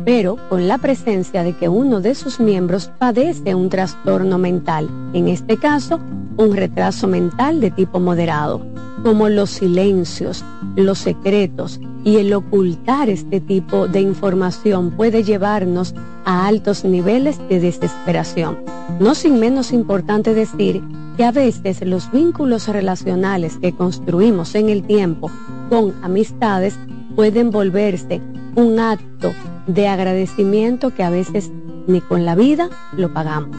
pero con la presencia de que uno de sus miembros padece un trastorno mental, en este caso, un retraso mental de tipo moderado, como los silencios, los secretos y el ocultar este tipo de información puede llevarnos a altos niveles de desesperación. No sin menos importante decir que a veces los vínculos relacionales que construimos en el tiempo con amistades pueden volverse un acto de agradecimiento que a veces ni con la vida lo pagamos.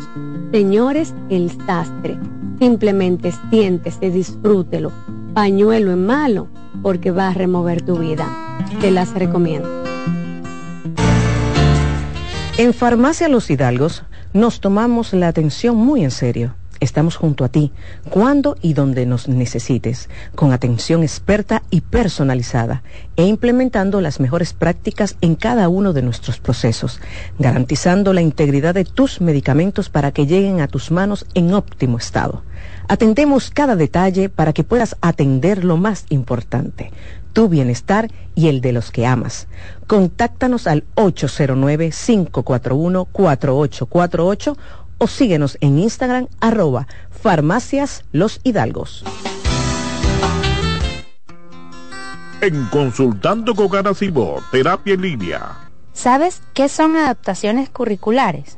Señores, el sastre, simplemente siéntese, disfrútelo, pañuelo en malo, porque va a remover tu vida. Te las recomiendo. En Farmacia Los Hidalgos nos tomamos la atención muy en serio. Estamos junto a ti, cuando y donde nos necesites, con atención experta y personalizada, e implementando las mejores prácticas en cada uno de nuestros procesos, garantizando la integridad de tus medicamentos para que lleguen a tus manos en óptimo estado. Atendemos cada detalle para que puedas atender lo más importante, tu bienestar y el de los que amas. Contáctanos al 809-541-4848 o síguenos en Instagram arroba farmacias los hidalgos. En Consultando con Simó, Terapia en Línea. ¿Sabes qué son adaptaciones curriculares?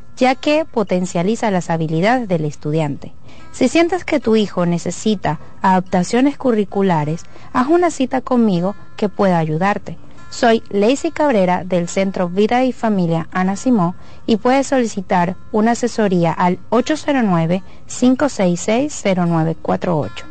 ya que potencializa las habilidades del estudiante. Si sientes que tu hijo necesita adaptaciones curriculares, haz una cita conmigo que pueda ayudarte. Soy Lacey Cabrera del Centro Vida y Familia Ana Simó y puedes solicitar una asesoría al 809-566-0948.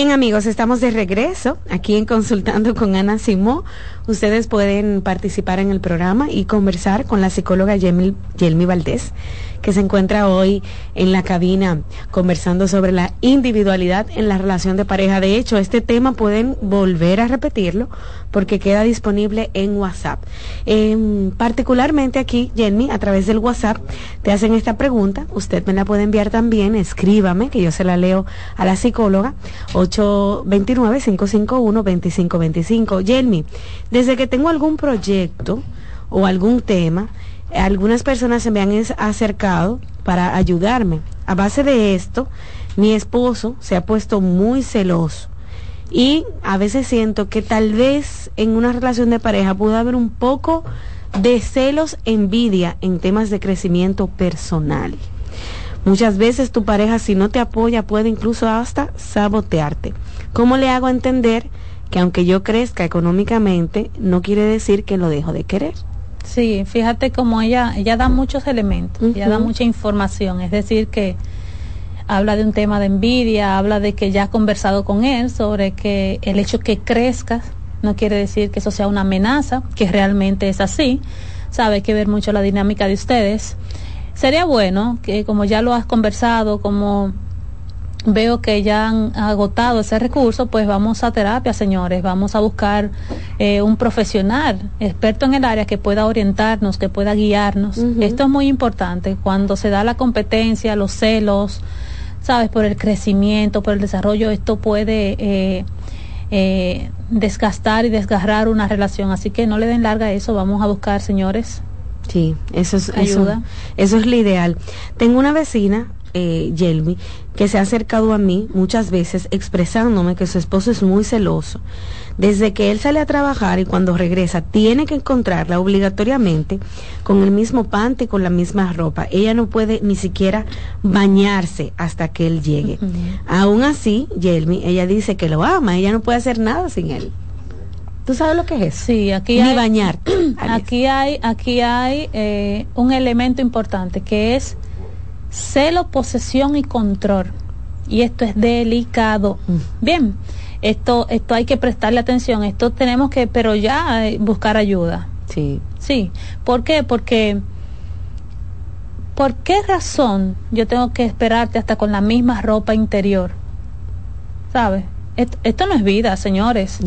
Bien amigos, estamos de regreso aquí en Consultando con Ana Simó. Ustedes pueden participar en el programa y conversar con la psicóloga Yelmi, Valdés que se encuentra hoy en la cabina conversando sobre la individualidad en la relación de pareja. De hecho, este tema pueden volver a repetirlo porque queda disponible en WhatsApp. Em, particularmente aquí, Jenny, a través del WhatsApp, te hacen esta pregunta. Usted me la puede enviar también, escríbame, que yo se la leo a la psicóloga, 829-551-2525. Jenny, desde que tengo algún proyecto o algún tema, algunas personas se me han acercado para ayudarme. A base de esto, mi esposo se ha puesto muy celoso y a veces siento que tal vez en una relación de pareja pudo haber un poco de celos, envidia en temas de crecimiento personal. Muchas veces tu pareja si no te apoya puede incluso hasta sabotearte. ¿Cómo le hago entender que aunque yo crezca económicamente no quiere decir que lo dejo de querer? Sí, fíjate como ella, ella da muchos elementos, ella da mucha información, es decir que habla de un tema de envidia, habla de que ya ha conversado con él sobre que el hecho que crezcas no quiere decir que eso sea una amenaza, que realmente es así, sabe que ver mucho la dinámica de ustedes. Sería bueno que como ya lo has conversado, como veo que ya han agotado ese recurso, pues vamos a terapia, señores, vamos a buscar eh, un profesional experto en el área que pueda orientarnos, que pueda guiarnos. Esto es muy importante cuando se da la competencia, los celos, sabes, por el crecimiento, por el desarrollo, esto puede eh, eh, desgastar y desgarrar una relación. Así que no le den larga a eso, vamos a buscar, señores. Sí, eso es ayuda. eso es lo ideal. Tengo una vecina eh, Yelmi, que se ha acercado a mí muchas veces expresándome que su esposo es muy celoso. Desde que él sale a trabajar y cuando regresa tiene que encontrarla obligatoriamente con el mismo pante y con la misma ropa. Ella no puede ni siquiera bañarse hasta que él llegue. Aún así, Yelmi, ella dice que lo ama, ella no puede hacer nada sin él. ¿Tú sabes lo que es Sí, aquí Ni bañar. Aquí hay, aquí hay eh, un elemento importante que es celo, posesión y control. Y esto es delicado. Mm. Bien, esto, esto hay que prestarle atención. Esto tenemos que, pero ya eh, buscar ayuda. Sí. Sí. ¿Por qué? Porque, ¿por qué razón yo tengo que esperarte hasta con la misma ropa interior? ¿Sabes? Esto, no es vida, señores.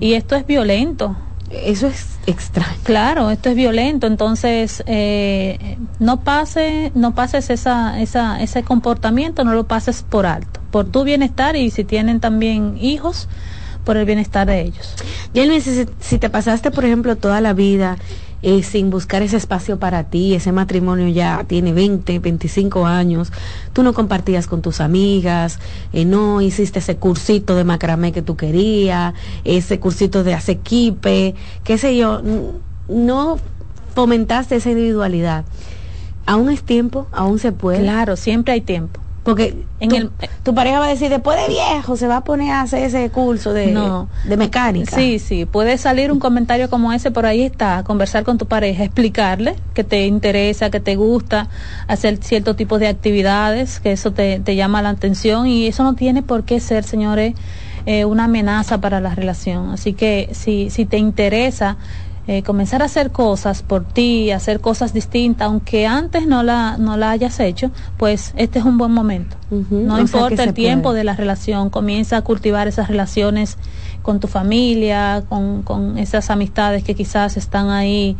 Y esto es violento. Eso es extraño. Claro, esto es violento, entonces eh, no pase, no pases esa, esa, ese comportamiento, no lo pases por alto, por tu bienestar y si tienen también hijos, por el bienestar de ellos. Y si, si te pasaste, por ejemplo, toda la vida eh, sin buscar ese espacio para ti, ese matrimonio ya tiene 20, 25 años, tú no compartías con tus amigas, eh, no hiciste ese cursito de macramé que tú querías, ese cursito de asequipe, qué sé yo, no fomentaste esa individualidad. Aún es tiempo, aún se puede. Claro, siempre hay tiempo. Porque en el, tu pareja va a decir, después de viejo, se va a poner a hacer ese curso de, de mecánica. Sí, sí, puede salir un comentario como ese, por ahí está, conversar con tu pareja, explicarle que te interesa, que te gusta hacer cierto tipo de actividades, que eso te, te llama la atención y eso no tiene por qué ser, señores, eh, una amenaza para la relación. Así que si, si te interesa eh, comenzar a hacer cosas por ti, hacer cosas distintas, aunque antes no la, no la hayas hecho, pues este es un buen momento. No importa el tiempo de la relación, comienza a cultivar esas relaciones con tu familia, con, con esas amistades que quizás están ahí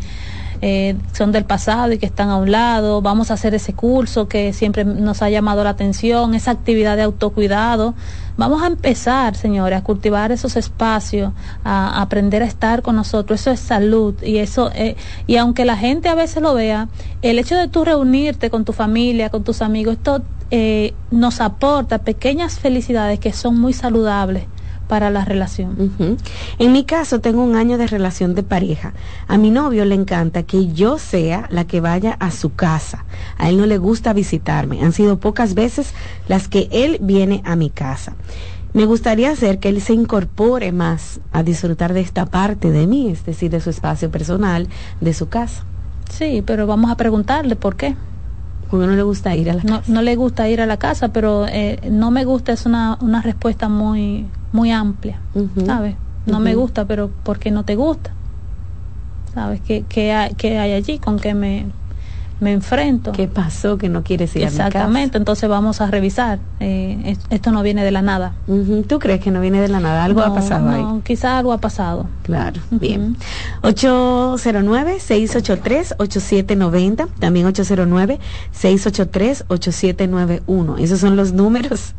eh, son del pasado y que están a un lado, vamos a hacer ese curso que siempre nos ha llamado la atención, esa actividad de autocuidado. Vamos a empezar, señores, a cultivar esos espacios, a, aprender a estar con nosotros. Eso es salud y eso eh, y aunque la gente a veces lo vea, el hecho de tú reunirte con tu familia, con tus amigos, esto eh, nos aporta pequeñas felicidades que son muy saludables para la relación. En mi caso, tengo un año de relación de pareja. A mi novio le encanta que yo sea la que vaya a su casa. A él no le gusta visitarme. Han sido pocas veces las que él viene a mi casa. Me gustaría hacer que él se incorpore más a disfrutar de esta parte de mí, es decir, de su espacio personal, de su casa. Sí, pero vamos a preguntarle por qué porque no le gusta ir a la no, casa. No le gusta ir a la casa, pero eh, no me gusta es una, una respuesta muy muy amplia, ¿sabes? No me gusta, pero ¿por qué no te gusta? ¿Sabes? ¿Qué, qué, hay, qué hay allí? ¿Con qué me, me enfrento? ¿Qué pasó que no quieres ir Exactamente, entonces vamos a revisar. Eh, esto no viene de la nada. ¿Tú crees que no viene de la nada? ¿Algo ha pasado ahí? quizá algo ha pasado. Claro, bien. 809-683-8790, también 809-683-8791. Esos son los números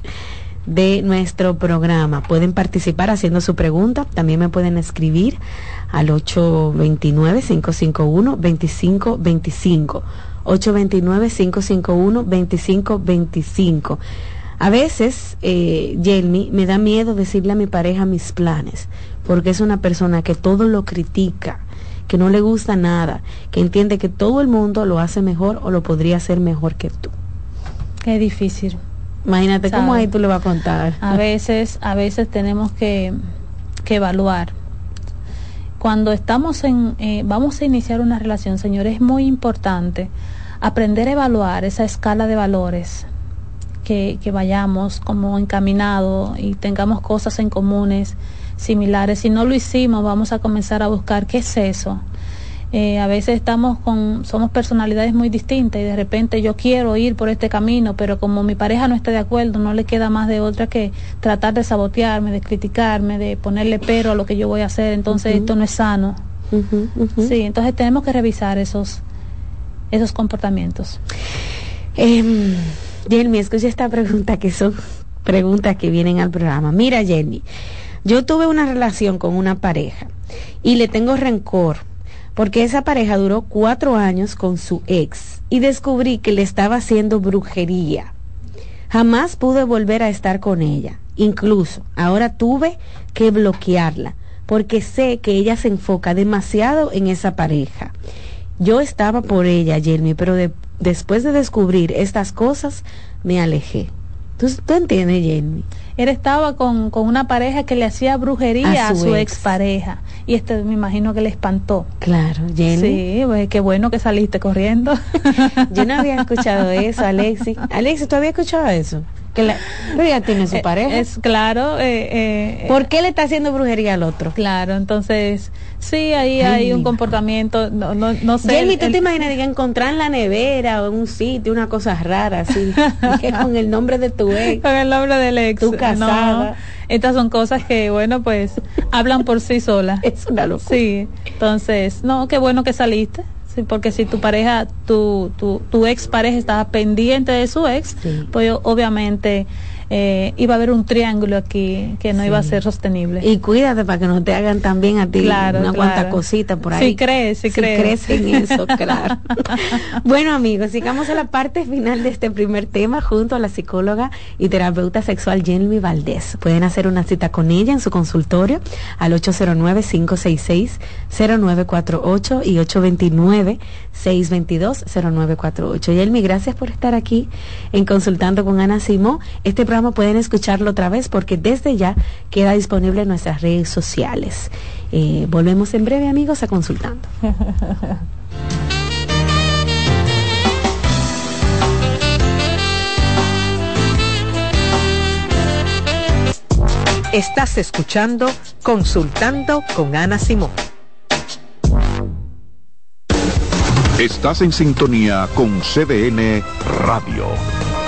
de nuestro programa. Pueden participar haciendo su pregunta. También me pueden escribir al 829-551-2525. 829-551-2525. A veces, eh, Jelmy, me da miedo decirle a mi pareja mis planes, porque es una persona que todo lo critica, que no le gusta nada, que entiende que todo el mundo lo hace mejor o lo podría hacer mejor que tú. Qué difícil. Imagínate cómo ahí tú le vas a contar. A veces, a veces tenemos que, que evaluar. Cuando estamos en, eh, vamos a iniciar una relación, señores, es muy importante aprender a evaluar esa escala de valores, que, que vayamos como encaminado y tengamos cosas en comunes similares. Si no lo hicimos, vamos a comenzar a buscar qué es eso eh, a veces estamos con, somos personalidades muy distintas y de repente yo quiero ir por este camino, pero como mi pareja no está de acuerdo, no le queda más de otra que tratar de sabotearme, de criticarme, de ponerle pero a lo que yo voy a hacer, entonces esto no es sano. Sí, entonces tenemos que revisar esos, esos comportamientos. Eh, Jenny, escucha esta pregunta que son preguntas que vienen al programa. Mira, Jenny, yo tuve una relación con una pareja y le tengo rencor porque esa pareja duró cuatro años con su ex y descubrí que le estaba haciendo brujería. Jamás pude volver a estar con ella. Incluso ahora tuve que bloquearla porque sé que ella se enfoca demasiado en esa pareja. Yo estaba por ella, Jeremy, pero después de descubrir estas cosas me alejé. ¿Tú, tú entiendes, Jeremy? él estaba con, con una pareja que le hacía brujería a su, expareja. Y este me imagino que le espantó. Claro, Jenny. Sí, pues, qué bueno que saliste corriendo. Yo no había escuchado eso, Alexi. Alexi, ¿tú habías escuchado eso? Que la, pero ya tiene su eh, pareja. Es claro. Eh, eh, ¿Por qué le está haciendo brujería al otro? Claro, entonces sí, ahí hay un comportamiento, no, no, no sé. Jelmy, ¿tú te imaginas que encontrar en la nevera o en un sitio una cosa rara así? que con el nombre de tu ex. Con el nombre del ex. Tu casada. estas son cosas que, bueno, pues hablan por sí solas. Es una locura. Sí, entonces, no, qué bueno que saliste porque si tu pareja, tu, tu, tu ex pareja estaba pendiente de su ex, pues obviamente eh, iba a haber un triángulo aquí que no iba a ser sostenible. Y cuídate para que no te hagan también a ti Claro, una claro. cuanta cosita por ahí. Si crees, si crees. crees en eso, claro. bueno, amigos, sigamos a la parte final de este primer tema junto a la psicóloga y terapeuta sexual Jenny Valdés. Pueden hacer una cita con ella en su consultorio al 809-566-0948 y 829-622-0948. Yelmi, gracias por estar aquí en Consultando con Ana Simó. Este programa pueden escucharlo otra vez porque desde ya queda disponible en nuestras redes sociales. Eh, volvemos en breve, amigos, a Consultando. Estás escuchando Consultando con Ana Simón. Estás en sintonía con CDN Radio.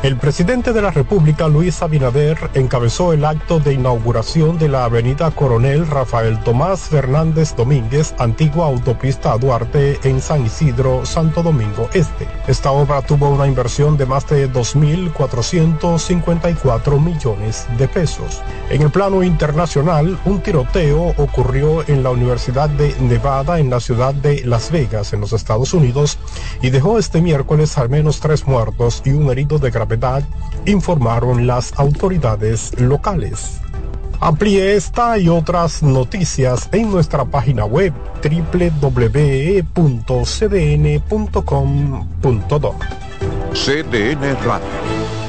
El presidente de la República, Luis Abinader, encabezó el acto de inauguración de la avenida Coronel Rafael Tomás Fernández Domínguez, antigua autopista Duarte, en San Isidro, Santo Domingo Este. Esta obra tuvo una inversión de más de 2.454 millones de pesos. En el plano internacional, un tiroteo ocurrió en la Universidad de Nevada, en la ciudad de Las Vegas, en los Estados Unidos, y dejó este miércoles al menos tres muertos y un herido de gravedad, informaron las autoridades locales. Amplíe esta y otras noticias en nuestra página web www.cdn.com.do. CDN Radio.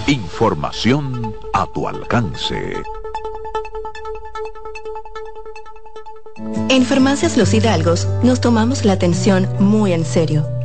Información a tu alcance. En Farmacias Los Hidalgos nos tomamos la atención muy en serio.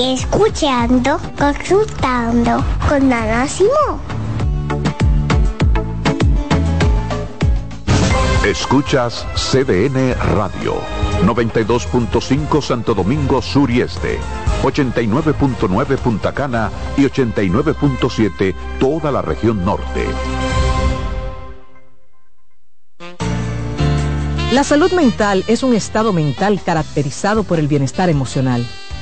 Sigue escuchando, consultando con Ana Simón. Escuchas CDN Radio. 92.5 Santo Domingo Sur y Este. 89.9 Punta Cana y 89.7 toda la región norte. La salud mental es un estado mental caracterizado por el bienestar emocional,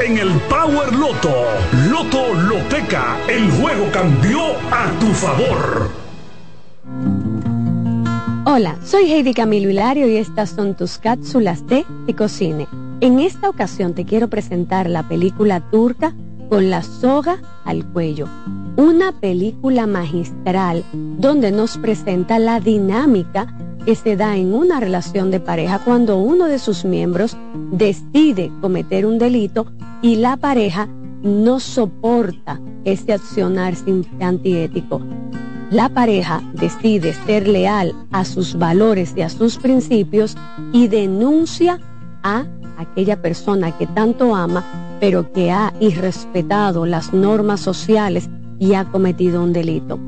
en el Power Loto. Loto Loteca, el juego cambió a tu favor. Hola, soy Heidi Camilo Hilario y estas son tus cápsulas de Ecocine. En esta ocasión te quiero presentar la película turca con la soga al cuello, una película magistral donde nos presenta la dinámica que se da en una relación de pareja cuando uno de sus miembros decide cometer un delito y la pareja no soporta ese accionar antiético. La pareja decide ser leal a sus valores y a sus principios y denuncia a aquella persona que tanto ama, pero que ha irrespetado las normas sociales y ha cometido un delito.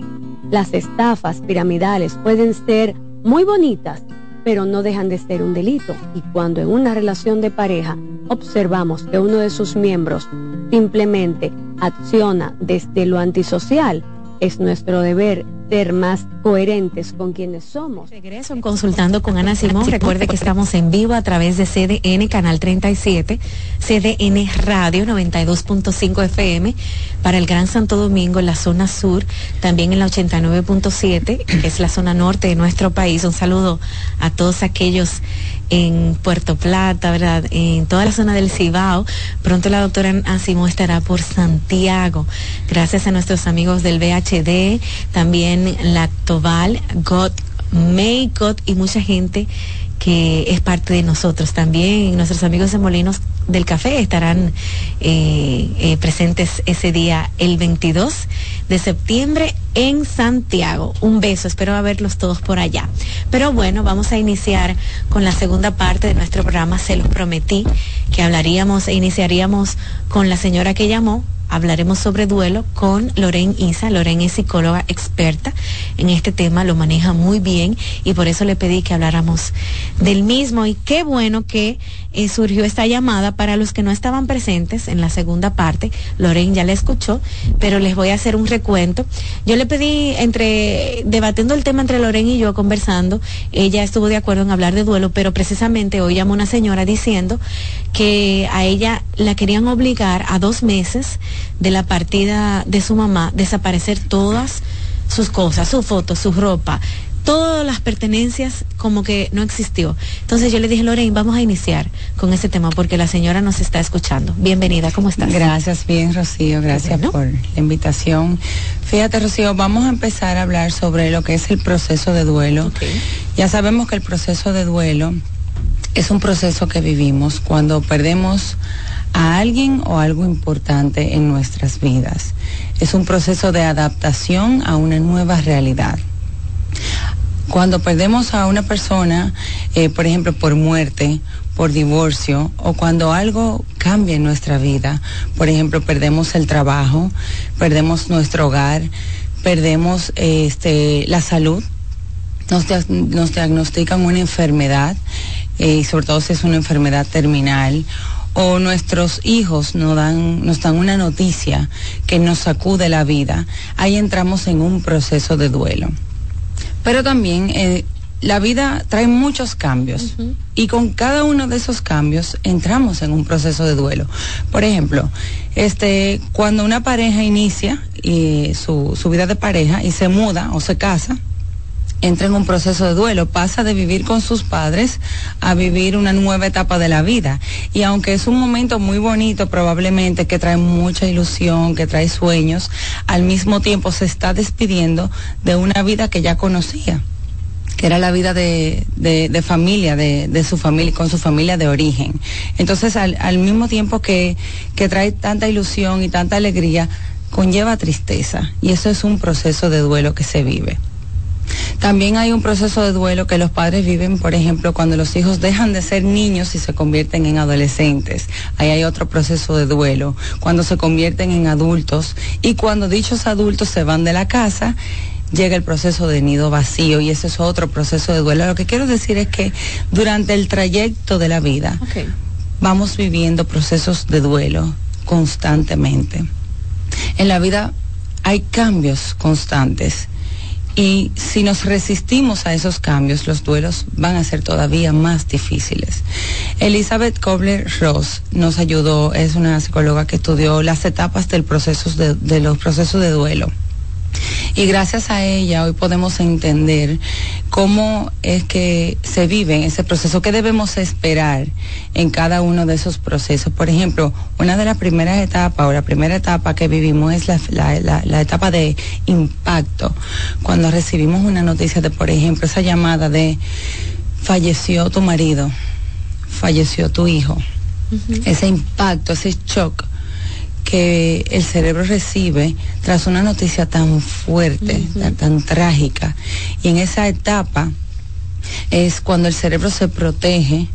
Las estafas piramidales pueden ser muy bonitas, pero no dejan de ser un delito. Y cuando en una relación de pareja observamos que uno de sus miembros simplemente acciona desde lo antisocial, es nuestro deber ser más coherentes con quienes somos. Regreso en Consultando con Ana Simón. Recuerde que estamos en vivo a través de CDN Canal 37, CDN Radio 92.5 FM para el Gran Santo Domingo en la zona sur, también en la 89.7, que es la zona norte de nuestro país. Un saludo a todos aquellos en Puerto Plata, ¿verdad? En toda la zona del Cibao. Pronto la doctora Asimo estará por Santiago. Gracias a nuestros amigos del VHD, también Lactoval, God, May God y mucha gente que es parte de nosotros también. Nuestros amigos de Molinos del Café estarán eh, eh, presentes ese día, el 22 de septiembre en Santiago. Un beso, espero verlos todos por allá. Pero bueno, vamos a iniciar con la segunda parte de nuestro programa. Se los prometí que hablaríamos e iniciaríamos con la señora que llamó hablaremos sobre duelo con Loren Isa. Loren es psicóloga experta en este tema, lo maneja muy bien y por eso le pedí que habláramos del mismo. Y qué bueno que eh, surgió esta llamada para los que no estaban presentes en la segunda parte. Loren ya la escuchó, pero les voy a hacer un recuento. Yo le pedí, entre debatiendo el tema entre Loren y yo, conversando, ella estuvo de acuerdo en hablar de duelo, pero precisamente hoy llamó una señora diciendo que a ella la querían obligar a dos meses de la partida de su mamá, desaparecer todas sus cosas, su foto, su ropa, todas las pertenencias como que no existió. Entonces yo le dije, Lorraine, vamos a iniciar con este tema porque la señora nos está escuchando. Bienvenida, ¿cómo estás? Gracias, bien, Rocío, gracias por la invitación. Fíjate, Rocío, vamos a empezar a hablar sobre lo que es el proceso de duelo. Ya sabemos que el proceso de duelo es un proceso que vivimos cuando perdemos a alguien o algo importante en nuestras vidas. Es un proceso de adaptación a una nueva realidad. Cuando perdemos a una persona, eh, por ejemplo, por muerte, por divorcio o cuando algo cambia en nuestra vida, por ejemplo, perdemos el trabajo, perdemos nuestro hogar, perdemos este, la salud, nos, nos diagnostican una enfermedad, eh, y sobre todo si es una enfermedad terminal o nuestros hijos nos dan, nos dan una noticia que nos sacude la vida, ahí entramos en un proceso de duelo. Pero también eh, la vida trae muchos cambios y con cada uno de esos cambios entramos en un proceso de duelo. Por ejemplo, este, cuando una pareja inicia eh, su, su vida de pareja y se muda o se casa, entra en un proceso de duelo, pasa de vivir con sus padres a vivir una nueva etapa de la vida. Y aunque es un momento muy bonito, probablemente que trae mucha ilusión, que trae sueños, al mismo tiempo se está despidiendo de una vida que ya conocía que era la vida de, de, familia, de, de, su familia, con su familia de origen. Entonces, al, al mismo tiempo que, que trae tanta ilusión y tanta alegría, conlleva tristeza. Y eso es un proceso de duelo que se vive. También hay un proceso de duelo que los padres viven, por ejemplo, cuando los hijos dejan de ser niños y se convierten en adolescentes. Ahí hay otro proceso de duelo. Cuando se convierten en adultos y cuando dichos adultos se van de la casa llega el proceso de nido vacío y ese es otro proceso de duelo. Lo que quiero decir es que durante el trayecto de la vida vamos viviendo procesos de duelo constantemente. En la vida hay cambios constantes y si nos resistimos a esos cambios, los duelos van a ser todavía más difíciles. Elizabeth Kobler-Ross nos ayudó, es una psicóloga que estudió las etapas del proceso de, los procesos de duelo. Y gracias a ella hoy podemos entender cómo es que se vive ese proceso, qué debemos esperar en cada uno de esos procesos. Por ejemplo, una de las primeras etapas o la primera etapa que vivimos es la, la etapa de impacto, cuando recibimos una noticia de, por ejemplo, esa llamada de falleció tu marido, falleció tu hijo. Ese impacto, ese shock que el cerebro recibe tras una noticia tan fuerte, tan, trágica. Y en esa etapa es cuando el cerebro se protege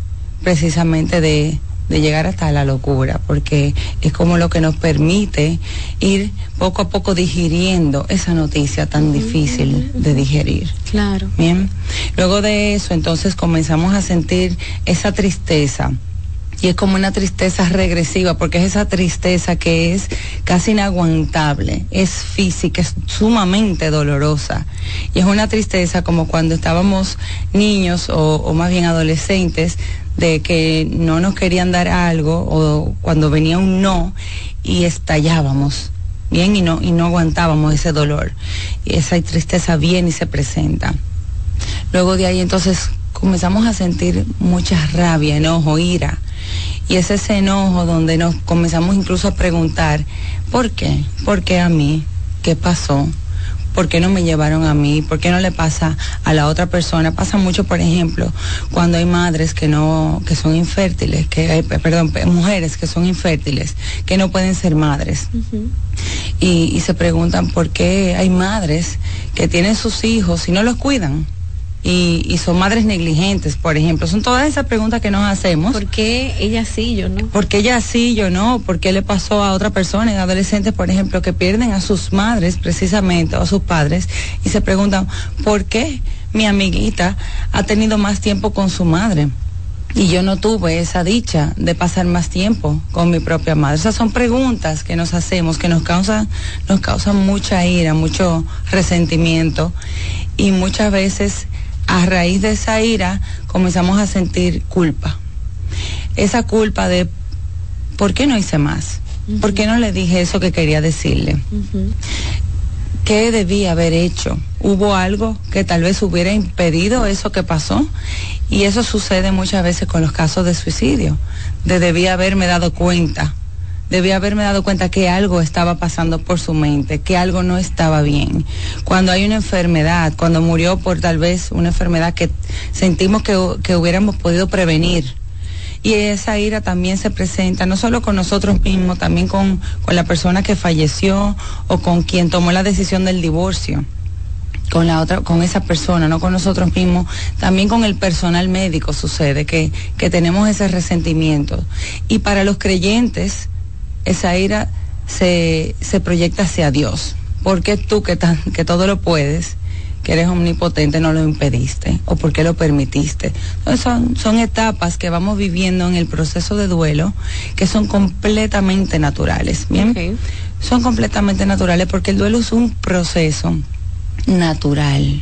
precisamente de, llegar hasta la locura, porque es como lo que nos permite ir poco a poco digiriendo esa noticia tan difícil de digerir. Claro. Bien. Luego de eso, entonces comenzamos a sentir esa tristeza y es como una tristeza regresiva, porque es esa tristeza que es casi inaguantable, es física, es sumamente dolorosa. Y es una tristeza como cuando estábamos niños o, más bien adolescentes, de que no nos querían dar algo o cuando venía un no y estallábamos bien y no y no aguantábamos ese dolor. Y esa tristeza viene y se presenta. Luego de ahí entonces comenzamos a sentir mucha rabia enojo ira y es ese enojo donde nos comenzamos incluso a preguntar, ¿por qué? ¿Por qué a mí? ¿Qué pasó? ¿Por qué no me llevaron a mí? ¿Por qué no le pasa a la otra persona? Pasa mucho, por ejemplo, cuando hay madres que no, que son infértiles, que hay, perdón, mujeres que son infértiles, que no pueden ser madres. y, y se preguntan por qué hay madres que tienen sus hijos y no los cuidan y, son madres negligentes, por ejemplo. Son todas esas preguntas que nos hacemos. ¿Por qué ella sí, yo no? ¿Por qué ella sí, yo no? ¿Por qué le pasó a otra persona, adolescentes, por ejemplo, que pierden a sus madres precisamente o a sus padres y se preguntan, ¿por qué mi amiguita ha tenido más tiempo con su madre? y yo no tuve esa dicha de pasar más tiempo con mi propia madre. Esas son preguntas que nos hacemos, que nos causan, nos causan mucha ira, mucho resentimiento y muchas veces a raíz de esa ira comenzamos a sentir culpa. Esa culpa de, ¿por qué no hice más? ¿Por qué no le dije eso que quería decirle? ¿Qué debía haber hecho? ¿Hubo algo que tal vez hubiera impedido eso que pasó? Y eso sucede muchas veces con los casos de suicidio, de debía haberme dado cuenta debía haberme dado cuenta que algo estaba pasando por su mente, que algo no estaba bien. Cuando hay una enfermedad, cuando murió por tal vez una enfermedad que sentimos que, hubiéramos podido prevenir. Y esa ira también se presenta no solo con nosotros mismos, también con, con la persona que falleció o con quien tomó la decisión del divorcio con la otra, con esa persona, no con nosotros mismos, también con el personal médico sucede que, que tenemos ese resentimiento. Y para los creyentes, esa ira se, se proyecta hacia Dios. Porque tú que, que todo lo puedes, que eres omnipotente, no lo impediste? ¿O por qué lo permitiste? son, son etapas que vamos viviendo en el proceso de duelo que son completamente naturales. ¿bien? Son completamente naturales porque el duelo es un proceso natural.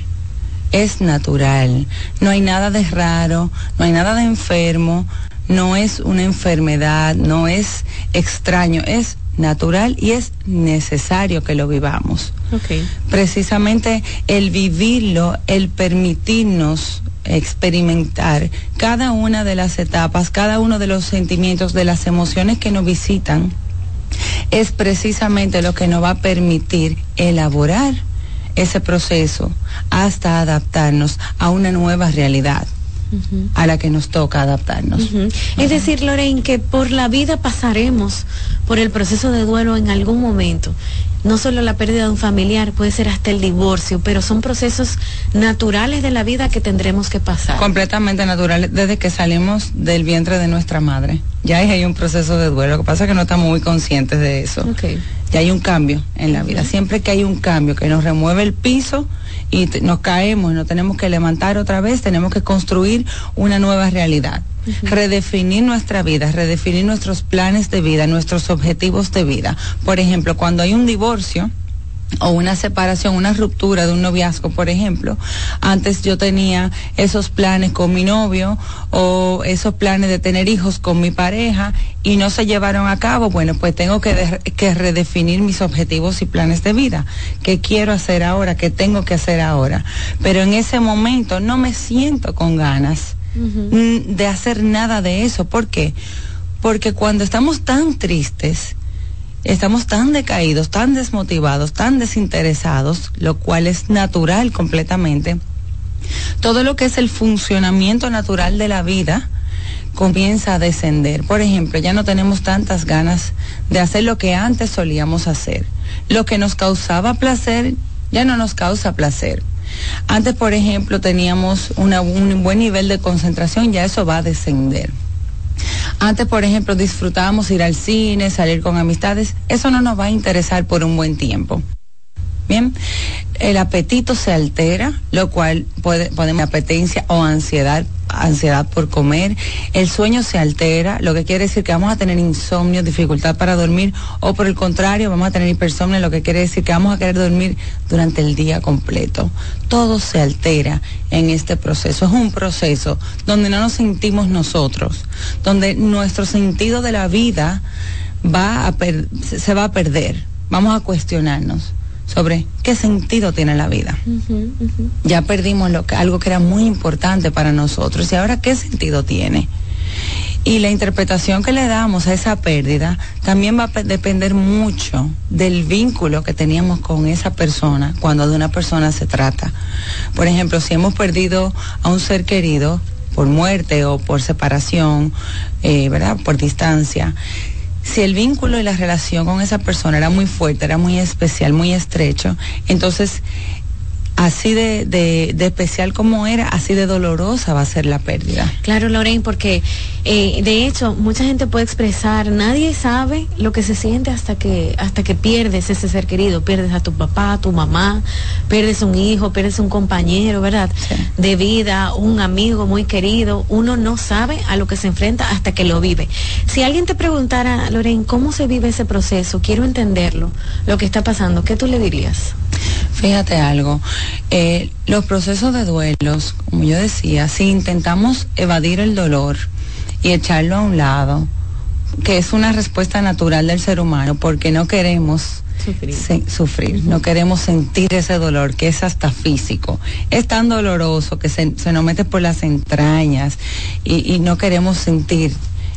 Es natural. No hay nada de raro, no hay nada de enfermo, no es una enfermedad, no es extraño, es natural y es necesario que lo vivamos. Precisamente el vivirlo, el permitirnos experimentar cada una de las etapas, cada uno de los sentimientos, de las emociones que nos visitan, es precisamente lo que nos va a permitir elaborar ese proceso hasta adaptarnos a una nueva realidad a la que nos toca adaptarnos. Es decir, Lorraine, que por la vida pasaremos por el proceso de duelo en algún momento. No solo la pérdida de un familiar, puede ser hasta el divorcio, pero son procesos naturales de la vida que tendremos que pasar. Completamente naturales, desde que salimos del vientre de nuestra madre. Ya hay un proceso de duelo, lo que pasa es que no estamos muy conscientes de eso. Ya hay un cambio en la vida. Siempre que hay un cambio que nos remueve el piso, y nos caemos y nos tenemos que levantar otra vez, tenemos que construir una nueva realidad. Redefinir nuestra vida, redefinir nuestros planes de vida, nuestros objetivos de vida. Por ejemplo, cuando hay un divorcio, o una separación, una ruptura de un noviazgo, por ejemplo. Antes yo tenía esos planes con mi novio o esos planes de tener hijos con mi pareja y no se llevaron a cabo. Bueno, pues tengo que, que redefinir mis objetivos y planes de vida. ¿Qué quiero hacer ahora? ¿Qué tengo que hacer ahora? Pero en ese momento no me siento con ganas de hacer nada de eso. ¿Por qué? Porque cuando estamos tan tristes, estamos tan decaídos, tan desmotivados, tan desinteresados, lo cual es natural completamente. Todo lo que es el funcionamiento natural de la vida comienza a descender. Por ejemplo, ya no tenemos tantas ganas de hacer lo que antes solíamos hacer. Lo que nos causaba placer ya no nos causa placer. Antes, por ejemplo, teníamos un buen nivel de concentración, ya eso va a descender. Antes, por ejemplo, disfrutábamos ir al cine, salir con amistades. Eso no nos va a interesar por un buen tiempo. Bien, el apetito se altera, lo cual puede, podemos apetencia o ansiedad ansiedad por comer, el sueño se altera, lo que quiere decir que vamos a tener insomnio, dificultad para dormir, o por el contrario, vamos a tener hipersomnio, lo que quiere decir que vamos a querer dormir durante el día completo. Todo se altera en este proceso. Es un proceso donde no nos sentimos nosotros, donde nuestro sentido de la vida va a se va a perder. Vamos a cuestionarnos sobre qué sentido tiene la vida. Ya perdimos lo que, algo que era muy importante para nosotros y ahora qué sentido tiene. Y la interpretación que le damos a esa pérdida también va a depender mucho del vínculo que teníamos con esa persona cuando de una persona se trata. Por ejemplo, si hemos perdido a un ser querido por muerte o por separación, eh, ¿verdad? Por distancia si el vínculo y la relación con esa persona era muy fuerte, era muy especial, muy estrecho, entonces así de, de, especial como era, así de dolorosa va a ser la pérdida. Claro, Lorraine, porque eh, de hecho mucha gente puede expresar, nadie sabe lo que se siente hasta que, hasta que pierdes ese ser querido, pierdes a tu papá, a tu mamá, pierdes un hijo, pierdes un compañero, ¿verdad? De vida, un amigo muy querido, uno no sabe a lo que se enfrenta hasta que lo vive. Si alguien te preguntara, Lorraine, ¿cómo se vive ese proceso? Quiero entenderlo, lo que está pasando, ¿qué tú le dirías? Fíjate algo, eh, los procesos de duelos, como yo decía, si intentamos evadir el dolor y echarlo a un lado, que es una respuesta natural del ser humano, porque no queremos sufrir, no queremos sentir ese dolor que es hasta físico. Es tan doloroso que se, nos mete por las entrañas y, y no queremos sentir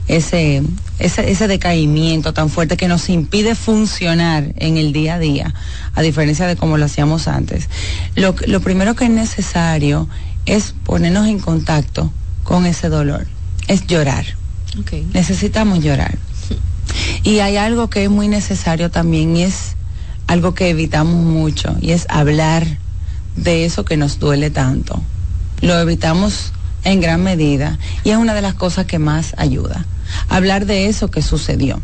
ese, ese, ese decaimiento tan fuerte que nos impide funcionar en el día a día, a diferencia de como lo hacíamos antes. Lo, lo primero que es necesario es ponernos en contacto con ese dolor, es llorar. Necesitamos llorar. Y hay algo que es muy necesario también y es algo que evitamos mucho y es hablar de eso que nos duele tanto. Lo evitamos en gran medida y es una de las cosas que más ayuda hablar de eso que sucedió.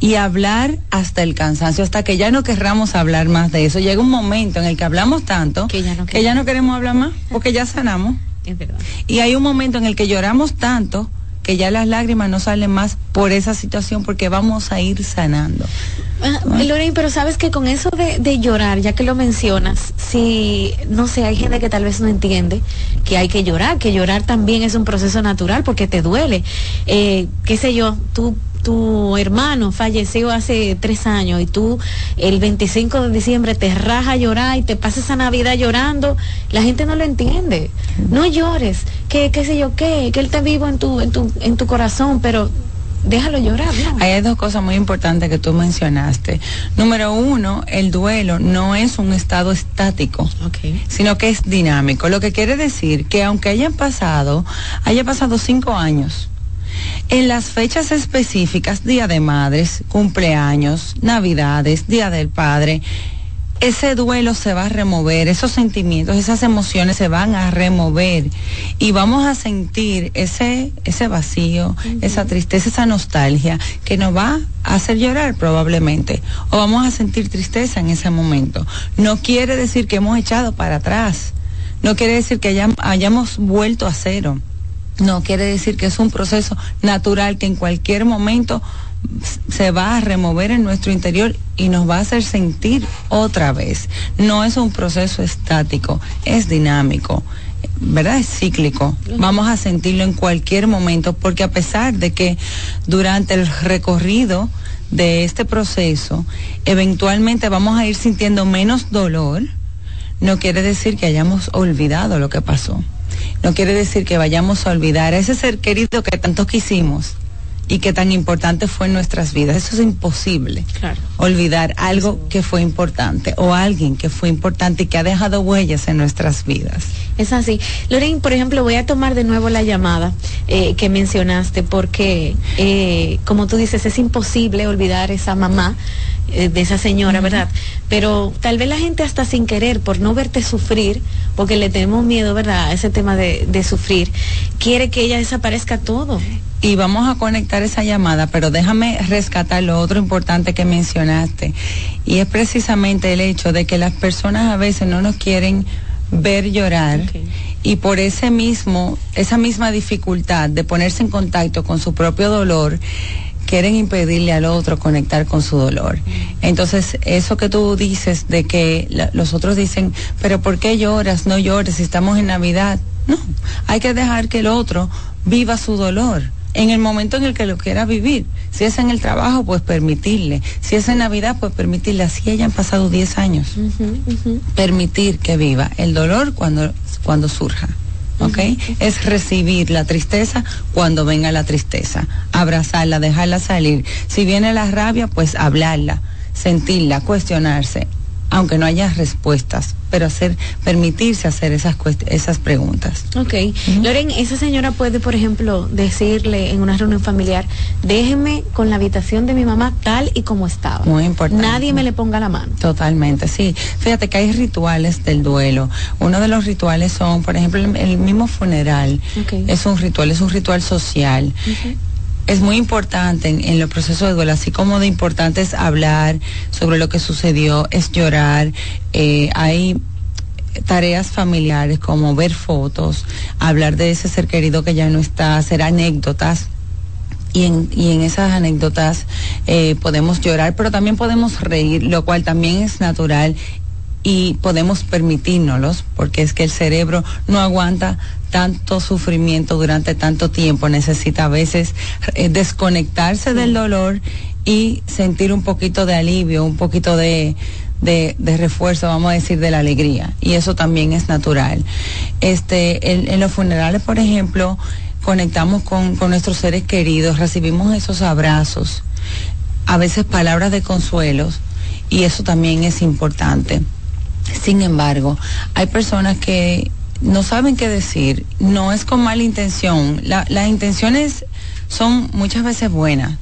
Y hablar hasta el cansancio, hasta que ya no querramos hablar más de eso. Llega un momento en el que hablamos tanto que ya no, queremos hablar más, porque ya sanamos. Y hay un momento en el que lloramos tanto que ya las lágrimas no salen más por esa situación porque vamos a ir sanando. Ah, Lorraine, pero sabes que con eso de, llorar, ya que lo mencionas, si, no sé, hay gente que tal vez no entiende que hay que llorar, que llorar también es un proceso natural porque te duele. Eh, qué sé yo, tú tu hermano falleció hace tres años y tú el 25 de diciembre te raja a llorar y te pasas esa Navidad llorando, la gente no lo entiende. No llores, que qué sé yo qué, que él está vivo en tu, en tu, en tu corazón, pero déjalo llorar. Hay dos cosas muy importantes que tú mencionaste. Número uno, el duelo no es un estado estático, sino que es dinámico. Lo que quiere decir que aunque hayan pasado, haya pasado cinco años, en las fechas específicas, Día de Madres, cumpleaños, Navidades, Día del Padre, ese duelo se va a remover, esos sentimientos, esas emociones se van a remover y vamos a sentir ese, ese vacío, esa tristeza, esa nostalgia que nos va a hacer llorar probablemente o vamos a sentir tristeza en ese momento. No quiere decir que hemos echado para atrás, no quiere decir que hayamos vuelto a cero. No quiere decir que es un proceso natural que en cualquier momento se va a remover en nuestro interior y nos va a hacer sentir otra vez. No es un proceso estático, es dinámico. ¿verdad? Es cíclico. Vamos a sentirlo en cualquier momento porque a pesar de que durante el recorrido de este proceso, eventualmente vamos a ir sintiendo menos dolor, no quiere decir que hayamos olvidado lo que pasó. No quiere decir que vayamos a olvidar a ese ser querido que tanto quisimos y que tan importante fue en nuestras vidas. Eso es imposible. Olvidar algo que fue importante o alguien que fue importante y que ha dejado huellas en nuestras vidas. Es así. Lorraine, por ejemplo, voy a tomar de nuevo la llamada eh, que mencionaste porque, eh, como tú dices, es imposible olvidar esa mamá eh, de esa señora, ¿verdad? Pero tal vez la gente hasta sin querer, por no verte sufrir, porque le tenemos miedo, ¿verdad? A ese tema de, de sufrir, quiere que ella desaparezca todo y vamos a conectar esa llamada, pero déjame rescatar lo otro importante que mencionaste, y es precisamente el hecho de que las personas a veces no nos quieren ver llorar y por ese mismo, esa misma dificultad de ponerse en contacto con su propio dolor, quieren impedirle al otro conectar con su dolor. Entonces, eso que tú dices de que los otros dicen, pero ¿por qué lloras? No llores, si estamos en Navidad. No, hay que dejar que el otro viva su dolor en el momento en el que lo quiera vivir. Si es en el trabajo, pues permitirle. Si es en Navidad, pues permitirle. Así hayan pasado 10 años. Permitir que viva el dolor cuando, cuando surja. ¿ok? Es recibir la tristeza cuando venga la tristeza, abrazarla, dejarla salir. Si viene la rabia, pues hablarla, sentirla, cuestionarse, aunque no haya respuestas, pero hacer, permitirse hacer esas, esas preguntas. Ok. Loren, esa señora puede, por ejemplo, decirle en una reunión familiar, déjeme con la habitación de mi mamá tal y como estaba. Muy importante. Nadie me le ponga la mano. Totalmente, sí. Fíjate que hay rituales del duelo. Uno de los rituales son, por ejemplo, el, mismo funeral. Es un ritual, es un ritual social es muy importante en, los procesos de duelo, así como de importante es hablar sobre lo que sucedió, es llorar. Eh, hay tareas familiares como ver fotos, hablar de ese ser querido que ya no está, hacer anécdotas. Y en, y en esas anécdotas eh, podemos llorar, pero también podemos reír, lo cual también es natural y podemos permitírnoslos, porque es que el cerebro no aguanta tanto sufrimiento durante tanto tiempo, necesita a veces eh, desconectarse del dolor y sentir un poquito de alivio, un poquito de, de, refuerzo, vamos a decir, de la alegría. Y eso también es natural. Este, en, en los funerales, por ejemplo, conectamos con, con nuestros seres queridos, recibimos esos abrazos, a veces palabras de consuelos, y eso también es importante. Sin embargo, hay personas que no saben qué decir, no es con mala intención, las intenciones son muchas veces buenas,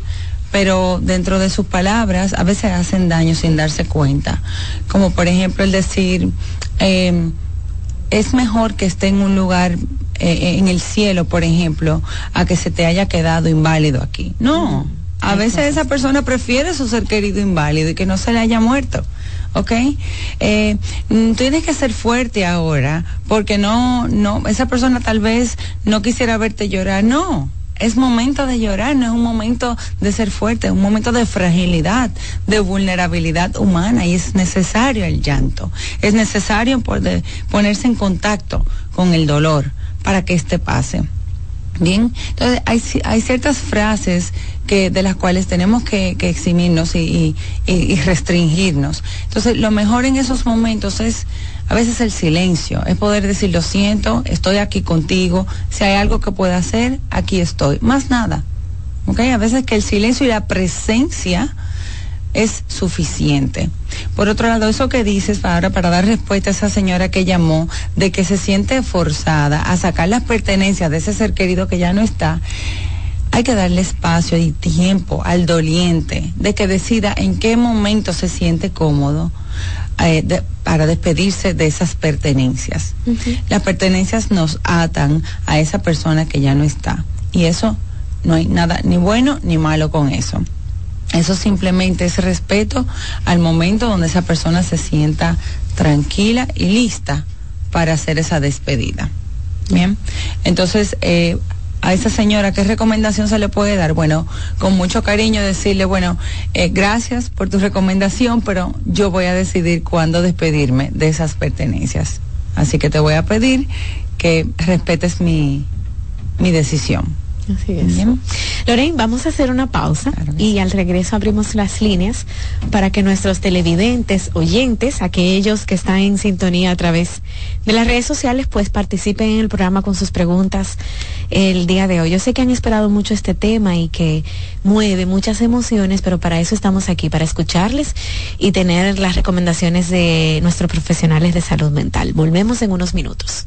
pero dentro de sus palabras a veces hacen daño sin darse cuenta, como por ejemplo el decir, em, es mejor que esté en un lugar eh, en el cielo, por ejemplo, a que se te haya quedado inválido aquí. No, a veces esa persona prefiere su ser querido inválido y que no se le haya muerto. ¿Ok? Eh, mm, tienes que ser fuerte ahora, porque no, no, esa persona tal vez no quisiera verte llorar, no. Es momento de llorar, no es un momento de ser fuerte, es un momento de fragilidad, de vulnerabilidad humana y es necesario el llanto. Es necesario ponerse en contacto con el dolor para que éste pase. Bien, entonces hay, hay ciertas frases que de las cuales tenemos que, eximirnos y, restringirnos. Entonces, lo mejor en esos momentos es a veces el silencio, es poder decir, lo siento, estoy aquí contigo, si hay algo que pueda hacer, aquí estoy, más nada. ¿Ok? A veces que el silencio y la presencia es suficiente. Por otro lado, eso que dices ahora para dar respuesta a esa señora que llamó de que se siente forzada a sacar las pertenencias de ese ser querido que ya no está, hay que darle espacio y tiempo al doliente de que decida en qué momento se siente cómodo eh, para despedirse de esas pertenencias. Las pertenencias nos atan a esa persona que ya no está. Y eso no hay nada ni bueno ni malo con eso. Eso simplemente es respeto al momento donde esa persona se sienta tranquila y lista para hacer esa despedida. Bien, entonces eh, a esa señora, ¿qué recomendación se le puede dar? Bueno, con mucho cariño decirle, bueno, eh, gracias por tu recomendación, pero yo voy a decidir cuándo despedirme de esas pertenencias. Así que te voy a pedir que respetes mi, mi decisión. Así es. Lorraine, vamos a hacer una pausa y al regreso abrimos las líneas para que nuestros televidentes, oyentes, aquellos que están en sintonía a través de las redes sociales, pues participen en el programa con sus preguntas el día de hoy. Yo sé que han esperado mucho este tema y que mueve muchas emociones, pero para eso estamos aquí, para escucharles y tener las recomendaciones de nuestros profesionales de salud mental. Volvemos en unos minutos.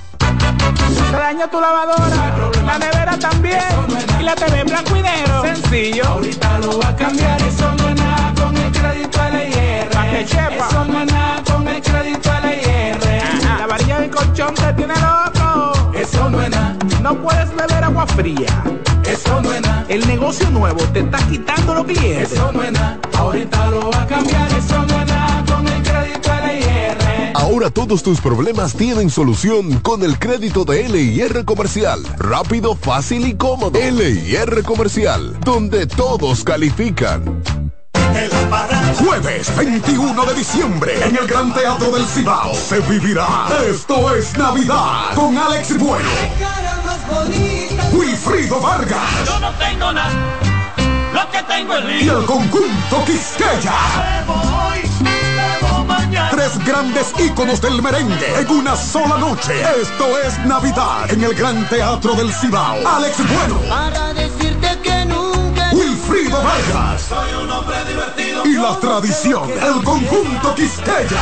Se tu lavadora, la nevera también, y la TV en blanco y negro. Sencillo. Ahorita lo va a cambiar, eso no es nada con el crédito LIR. Eso no es nada con el crédito LIR. La varilla de colchón te tiene loco. Eso no es nada. No puedes beber agua fría. Eso no es nada. El negocio nuevo te está quitando los clientes. Eso no es nada. Ahorita lo va a cambiar, eso no es nada Ahora todos tus problemas tienen solución con el crédito de LIR Comercial. Rápido, fácil y cómodo. LIR Comercial, donde todos califican. Jueves 21 de diciembre en el Gran Teatro del Cibao se vivirá Esto es Navidad con Alex Bueno. Wilfrido Vargas. Yo no tengo nada, lo que tengo es Y el conjunto Quisqueya. Tres grandes íconos del merengue en una sola noche. Esto es Navidad en el Gran Teatro del Cibao. Alex Bueno. Para decirte que nunca. Wilfrido Vargas. Soy un hombre divertido. Y la tradición, el conjunto Quisqueya.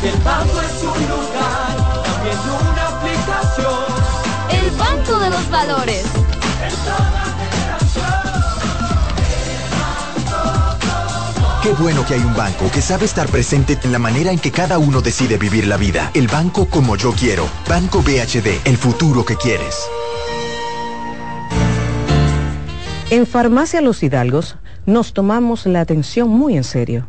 El banco es un lugar, también una aplicación. El Banco de los Valores. Qué bueno que hay un banco que sabe estar presente en la manera en que cada uno decide vivir la vida. El banco como yo quiero. Banco BHD, el futuro que quieres. En Farmacia Los Hidalgos nos tomamos la atención muy en serio.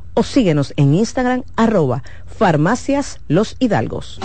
o síguenos en Instagram arroba farmacias los hidalgos.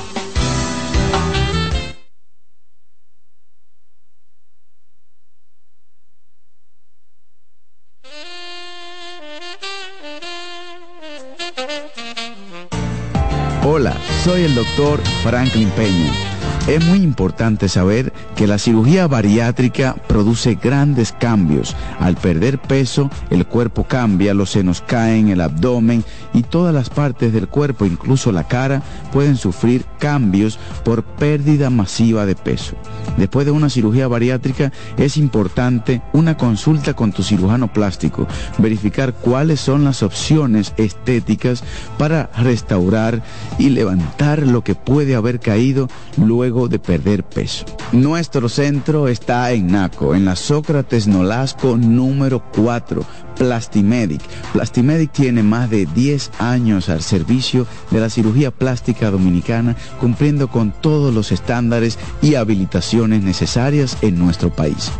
Hola, soy el doctor Franklin Peña es muy importante saber que la cirugía bariátrica produce grandes cambios. Al perder peso, el cuerpo cambia, los senos caen, el abdomen y todas las partes del cuerpo, incluso la cara, pueden sufrir cambios por pérdida masiva de peso. Después de una cirugía bariátrica es importante una consulta con tu cirujano plástico, verificar cuáles son las opciones estéticas para restaurar y levantar lo que puede haber caído luego de perder peso. Nuestro centro está en Naco, en la Sócrates Nolasco número 4, Plastimedic. Plastimedic tiene más de 10 años al servicio de la cirugía plástica dominicana, cumpliendo con todos los estándares y habilitaciones necesarias en nuestro país.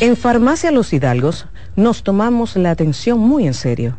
En Farmacia Los Hidalgos nos tomamos la atención muy en serio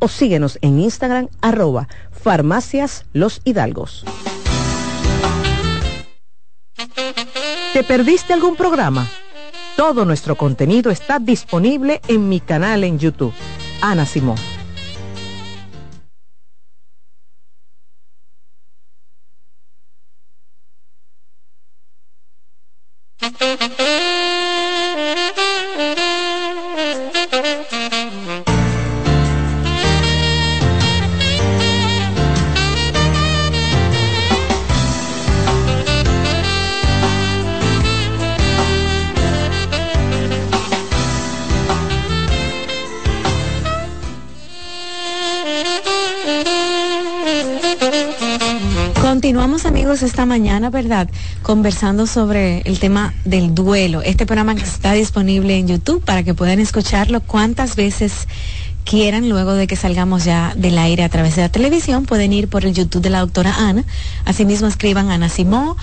o síguenos en Instagram arroba farmacias los hidalgos. ¿Te perdiste algún programa? Todo nuestro contenido está disponible en mi canal en YouTube. Ana Simón. Esta mañana, ¿verdad? Conversando sobre el tema del duelo. Este programa está disponible en YouTube para que puedan escucharlo cuantas veces quieran, luego de que salgamos ya del aire a través de la televisión, pueden ir por el YouTube de la doctora Ana. Asimismo, escriban Ana Simón,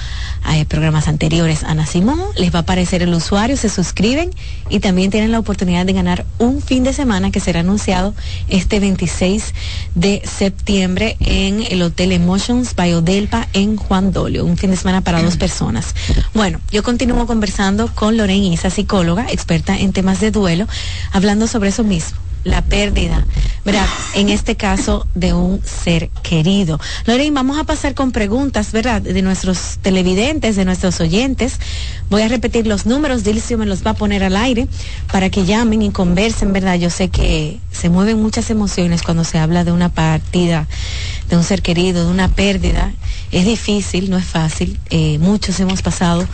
hay programas anteriores Ana Simón, les va a aparecer el usuario, se suscriben y también tienen la oportunidad de ganar un fin de semana que será anunciado este 26 de septiembre en el Hotel Emotions Biodelpa en Juan Dolio, un fin de semana para dos personas. Bueno, yo continúo conversando con Lorena Isa, psicóloga, experta en temas de duelo, hablando sobre eso mismo la pérdida, ¿verdad? En este caso de un ser querido. Lorraine, vamos a pasar con preguntas, ¿verdad? De nuestros televidentes, de nuestros oyentes. Voy a repetir los números, Dilcio me los va a poner al aire para que llamen y conversen, ¿verdad? Yo sé que se mueven muchas emociones cuando se habla de una partida, de un ser querido, de una pérdida. Es difícil, no es fácil. Eh, muchos hemos pasado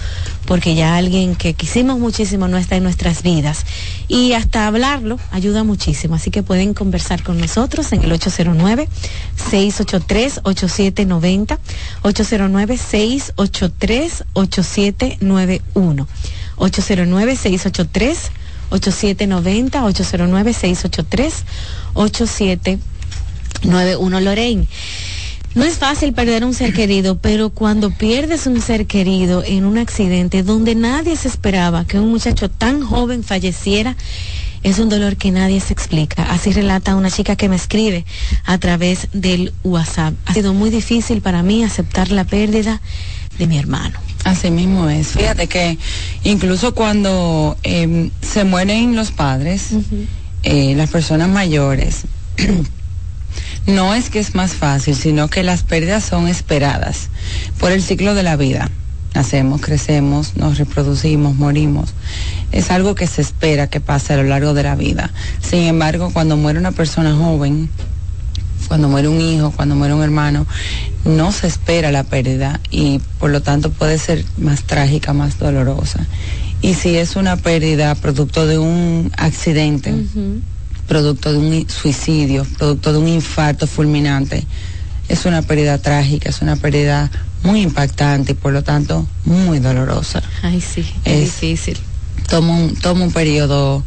porque ya alguien que quisimos muchísimo no está en nuestras vidas. Y hasta hablarlo ayuda muchísimo. Así que pueden conversar con nosotros en el 809-683-8790, 809-683-8791, 809-683. 8790 809 683 8791 Lorraine. No es fácil perder un ser querido, pero cuando pierdes un ser querido en un accidente donde nadie se esperaba que un muchacho tan joven falleciera, es un dolor que nadie se explica. Así relata una chica que me escribe a través del WhatsApp. Ha sido muy difícil para mí aceptar la pérdida de mi hermano. Así mismo es. Fíjate que incluso cuando em, se mueren los padres, eh, las personas mayores, no es que es más fácil, sino que las pérdidas son esperadas por el ciclo de la vida. Nacemos, crecemos, nos reproducimos, morimos. Es algo que se espera que pase a lo largo de la vida. Sin embargo, cuando muere una persona joven, cuando muere un hijo, cuando muere un hermano, no se espera la pérdida y por lo tanto puede ser más trágica, más dolorosa. Y si es una pérdida producto de un accidente, producto de un suicidio, producto de un infarto fulminante. Es una pérdida trágica, es una pérdida muy impactante y por lo tanto muy dolorosa. Ay, sí, es, difícil. Toma un, toma un periodo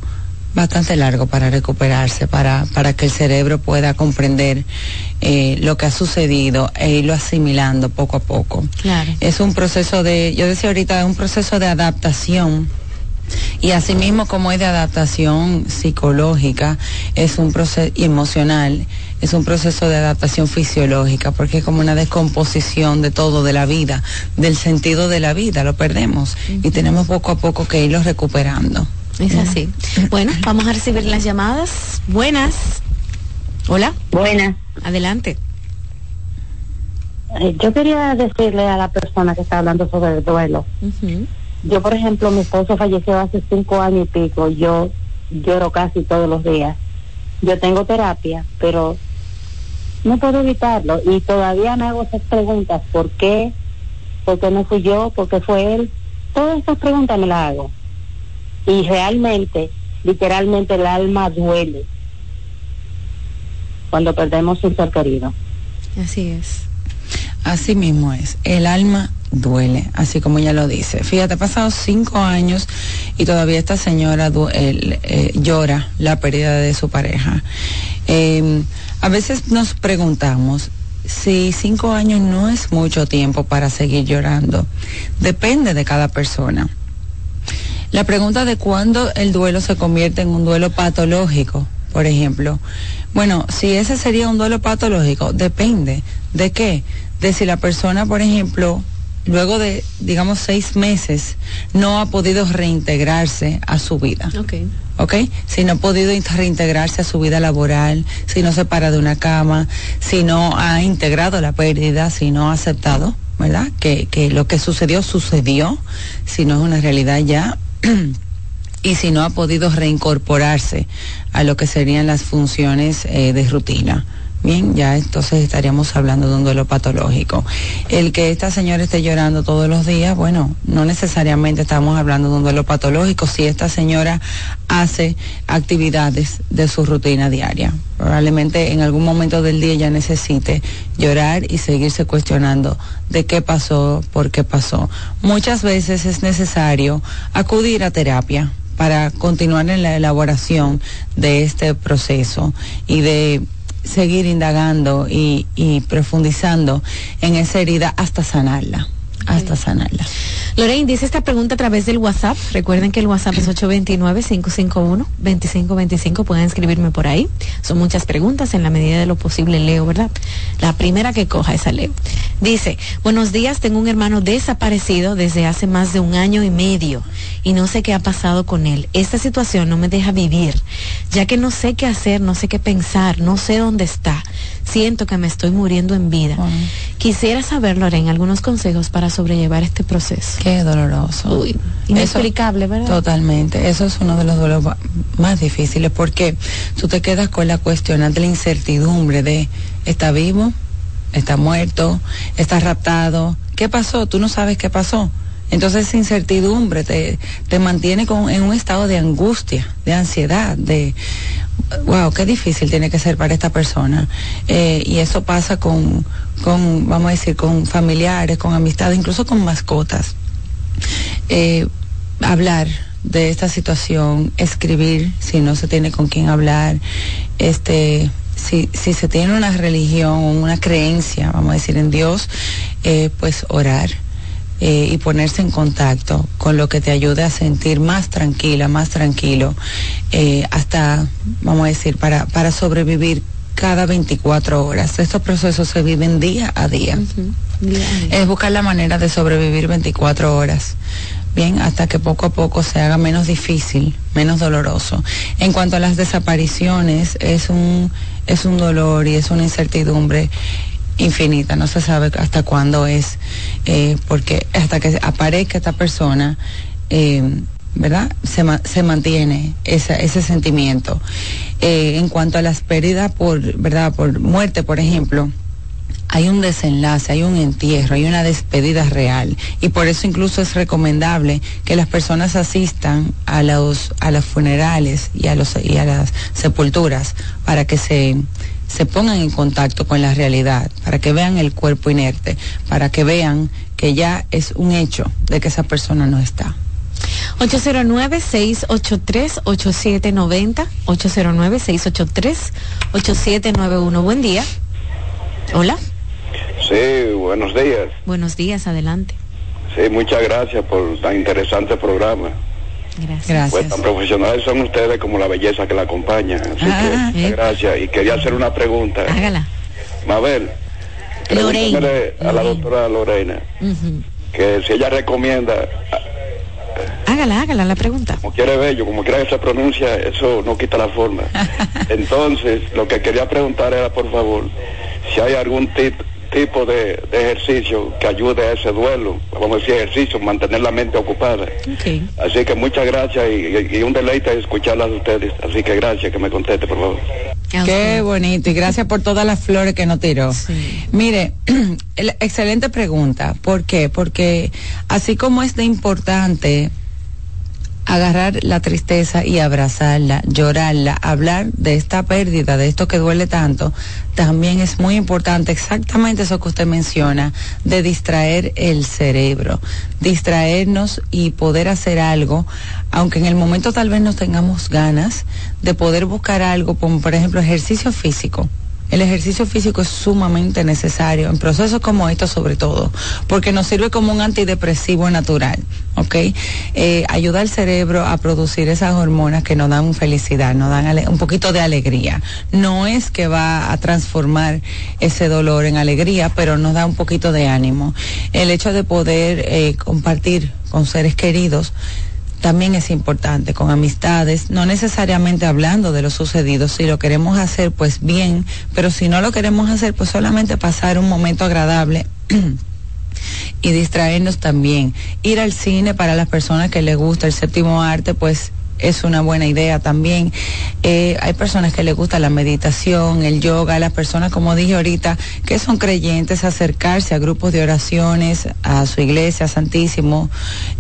bastante largo para recuperarse, para, para que el cerebro pueda comprender eh, lo que ha sucedido e irlo asimilando poco a poco. Claro. Es un proceso de, yo decía ahorita, es un proceso de adaptación. Y asimismo como es de adaptación psicológica, es un proceso emocional, es un proceso de adaptación fisiológica, porque es como una descomposición de todo, de la vida, del sentido de la vida, lo perdemos y tenemos poco a poco que irlo recuperando. Es así. Bueno, vamos a recibir las llamadas. Buenas. Hola. Buenas. Adelante. Eh, Yo quería decirle a la persona que está hablando sobre el duelo. Yo, por ejemplo, mi esposo falleció hace cinco años y pico. Yo lloro casi todos los días. Yo tengo terapia, pero no puedo evitarlo. Y todavía me hago esas preguntas. ¿Por qué? ¿Por qué no fui yo? ¿Por qué fue él? Todas esas preguntas me las hago. Y realmente, literalmente, el alma duele cuando perdemos un ser querido. Así es. Así mismo es. El alma duele, así como ella lo dice. Fíjate, ha pasado cinco años y todavía esta señora du- el- eh, llora la pérdida de su pareja. Eh, a veces nos preguntamos si cinco años no es mucho tiempo para seguir llorando. Depende de cada persona. La pregunta de cuándo el duelo se convierte en un duelo patológico, por ejemplo. Bueno, si ese sería un duelo patológico, depende. ¿De qué? De si la persona, por ejemplo, luego de, digamos, seis meses, no ha podido reintegrarse a su vida. Ok. ¿ok? Si no ha podido in- reintegrarse a su vida laboral, si no se para de una cama, si no ha integrado la pérdida, si no ha aceptado, ¿verdad? Que, que lo que sucedió sucedió, si no es una realidad ya, y si no ha podido reincorporarse a lo que serían las funciones eh, de rutina. Bien, ya entonces estaríamos hablando de un duelo patológico. El que esta señora esté llorando todos los días, bueno, no necesariamente estamos hablando de un duelo patológico si esta señora hace actividades de su rutina diaria. Probablemente en algún momento del día ya necesite llorar y seguirse cuestionando de qué pasó, por qué pasó. Muchas veces es necesario acudir a terapia para continuar en la elaboración de este proceso y de seguir indagando y, y profundizando en esa herida hasta sanarla, hasta sanarla. Lorraine dice esta pregunta a través del WhatsApp. Recuerden que el WhatsApp es 829-551-2525. Pueden escribirme por ahí. Son muchas preguntas. En la medida de lo posible leo, ¿verdad? La primera que coja esa leo. Dice, buenos días, tengo un hermano desaparecido desde hace más de un año y medio y no sé qué ha pasado con él. Esta situación no me deja vivir, ya que no sé qué hacer, no sé qué pensar, no sé dónde está. Siento que me estoy muriendo en vida. Quisiera saber, Lorena, algunos consejos para sobrellevar este proceso. Qué doloroso. Uy, inexplicable, ¿verdad? Totalmente. Eso es uno de los ma- más difíciles porque tú te quedas con la cuestión ante la incertidumbre de ¿está vivo? ¿Está muerto? ¿Está raptado? ¿Qué pasó? Tú no sabes qué pasó. Entonces esa incertidumbre te, te mantiene con, en un estado de angustia, de ansiedad, de wow, qué difícil tiene que ser para esta persona. Eh, y eso pasa con, con, vamos a decir, con familiares, con amistades, incluso con mascotas. Eh, hablar de esta situación, escribir si no se tiene con quién hablar, este, si, si se tiene una religión, una creencia, vamos a decir, en Dios, eh, pues orar. Eh, y ponerse en contacto con lo que te ayude a sentir más tranquila, más tranquilo, eh, hasta, vamos a decir, para, para sobrevivir cada 24 horas. Estos procesos se viven día a día. Es buscar la manera de sobrevivir 24 horas. Bien, hasta que poco a poco se haga menos difícil, menos doloroso. En cuanto a las desapariciones, es un, es un dolor y es una incertidumbre infinita, no se sabe hasta cuándo es, eh, porque hasta que aparezca esta persona, eh, ¿verdad? Se, se mantiene esa- ese sentimiento. Eh, en cuanto a las pérdidas por, ¿verdad? Por muerte, por ejemplo, hay un desenlace, hay un entierro, hay una despedida real y por eso incluso es recomendable que las personas asistan a los a los funerales y a los y a las sepulturas para que se se pongan en contacto con la realidad, para que vean el cuerpo inerte, para que vean que ya es un hecho de que esa persona no está. 809-683-8790, 809-683-8791. Buen día. Hola. Sí, buenos días. Buenos días, adelante. Sí, muchas gracias por tan interesante programa. Gracias. Pues tan profesionales son ustedes como la belleza que la acompaña. Así Ah, que, eh. gracias. Y quería hacer una pregunta. Hágala. Mabel, Lorena. a la doctora Lorena que si ella recomienda, Hágala, hágala la pregunta. como quiere bello, como quiera que se pronuncia, eso no quita la forma. Entonces, lo que quería preguntar era, por favor, si hay algún tip- tipo de, de ejercicio que ayude a ese duelo, vamos a decir ejercicio, mantener la mente ocupada. Así que muchas gracias y, y- y un deleite escucharlas de ustedes. Así que gracias, que me conteste, por favor. Qué bonito y gracias por todas las flores que nos tiró. Mire, el- excelente pregunta. ¿Por qué? Porque así como es de importante agarrar la tristeza y abrazarla, llorarla, hablar de esta pérdida, de esto que duele tanto, también es muy importante exactamente eso que usted menciona, de distraer el cerebro, distraernos y poder hacer algo, aunque en el momento tal vez no tengamos ganas de poder buscar algo, como por ejemplo ejercicio físico. El ejercicio físico es sumamente necesario en procesos como estos sobre todo, porque nos sirve como un antidepresivo natural, ¿ok? Eh, ayuda al cerebro a producir esas hormonas que nos dan felicidad, nos dan un poquito de alegría. No es que va a transformar ese dolor en alegría, pero nos da un poquito de ánimo. El hecho de poder eh, compartir con seres queridos también es importante con amistades, no necesariamente hablando de lo sucedido, si lo queremos hacer pues bien, pero si no lo queremos hacer pues solamente pasar un momento agradable y distraernos también. Ir al cine para las personas que les gusta el séptimo arte pues es una buena idea también. Eh, hay personas que les gusta la meditación, el yoga, las personas, como dije ahorita, que son creyentes, acercarse a grupos de oraciones, a su iglesia, Santísimo,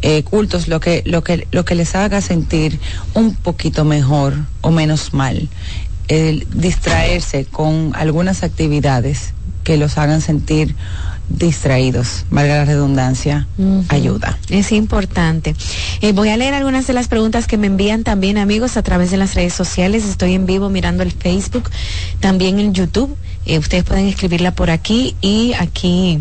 eh, cultos, lo que, lo, que, lo que les haga sentir un poquito mejor o menos mal. El distraerse con algunas actividades que los hagan sentir distraídos, valga la redundancia, ayuda. Es importante. Eh, voy a leer algunas de las preguntas que me envían también amigos a través de las redes sociales. Estoy en vivo mirando el Facebook, también en YouTube. Eh, ustedes pueden escribirla por aquí y aquí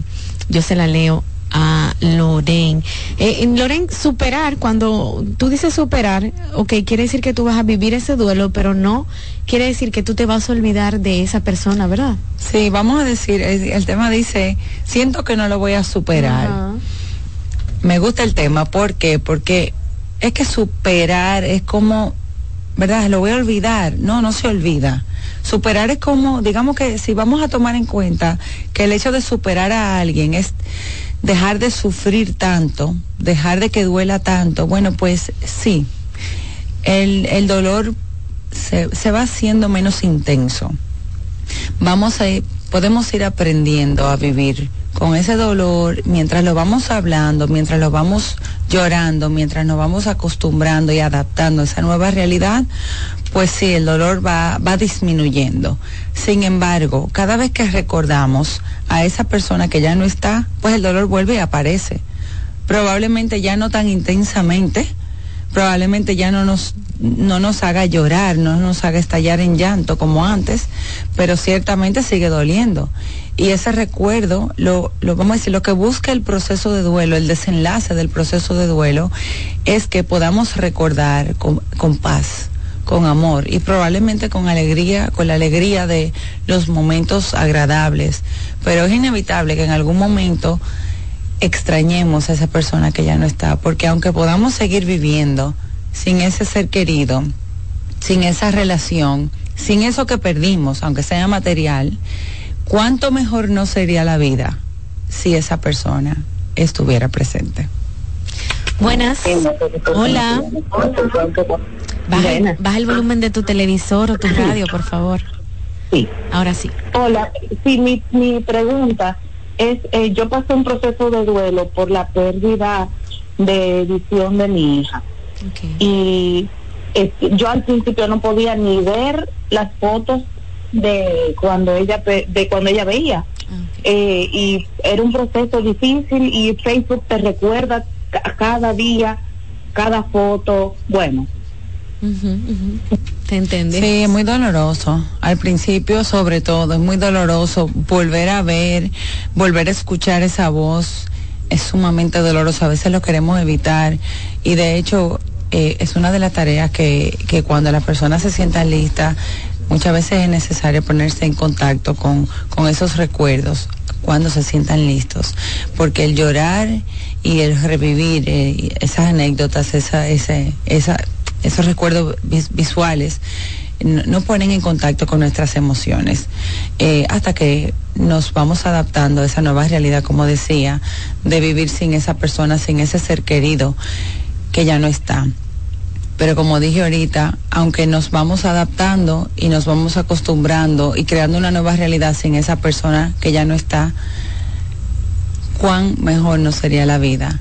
yo se la leo a Loren. Eh, en Loren, superar, cuando tú dices superar, ok, quiere decir que tú vas a vivir ese duelo, pero no quiere decir que tú te vas a olvidar de esa persona, ¿verdad? Sí, vamos a decir, el, el tema dice, siento que no lo voy a superar. Me gusta el tema, ¿por qué? Porque es que superar es como, ¿verdad? Lo voy a olvidar. No, no se olvida. Superar es como, digamos que si vamos a tomar en cuenta que el hecho de superar a alguien es dejar de sufrir tanto, dejar de que duela tanto, bueno, pues sí, el, el dolor se, se va haciendo menos intenso. Vamos a podemos ir aprendiendo a vivir con ese dolor mientras lo vamos hablando, mientras lo vamos llorando, mientras nos vamos acostumbrando y adaptando a esa nueva realidad, pues sí, el dolor va, va disminuyendo. Sin embargo, cada vez que recordamos a esa persona que ya no está, pues el dolor vuelve y aparece. Probablemente ya no tan intensamente, probablemente ya no nos no nos haga llorar, no nos haga estallar en llanto como antes, pero ciertamente sigue doliendo. Y ese recuerdo, lo, lo vamos a decir, lo que busca el proceso de duelo, el desenlace del proceso de duelo, es que podamos recordar con, con paz, con amor y probablemente con alegría, con la alegría de los momentos agradables. Pero es inevitable que en algún momento extrañemos a esa persona que ya no está, porque aunque podamos seguir viviendo sin ese ser querido, sin esa relación, sin eso que perdimos, aunque sea material, ¿cuánto mejor no sería la vida si esa persona estuviera presente? Buenas. Hola. Baja, el- baja el volumen de tu televisor o tu radio, por favor. Sí. Ahora sí. Hola, sí, mi, mi pregunta es, eh, yo pasé un proceso de duelo por la pérdida de visión de mi hija. Y este, yo al principio no podía ni ver las fotos de cuando ella de cuando ella veía. Eh, y era un proceso difícil y Facebook te recuerda ca- cada día cada foto, bueno. ¿Te entendí? Sí, es muy doloroso. Al principio, sobre todo, es muy doloroso volver a ver, volver a escuchar esa voz. Es sumamente doloroso. A veces lo queremos evitar. Y de hecho, eh, es una de las tareas que, que cuando la persona se sienta lista, muchas veces es necesario ponerse en contacto con, con esos recuerdos cuando se sientan listos. Porque el llorar y el revivir eh, esas anécdotas, esa, esa, esa, esos recuerdos visuales, no, ponen en contacto con nuestras emociones eh, hasta que nos vamos adaptando a esa nueva realidad, como decía, de vivir sin esa persona, sin ese ser querido que ya no está. Pero como dije ahorita, aunque nos vamos adaptando y nos vamos acostumbrando y creando una nueva realidad sin esa persona que ya no está, cuán mejor nos sería la vida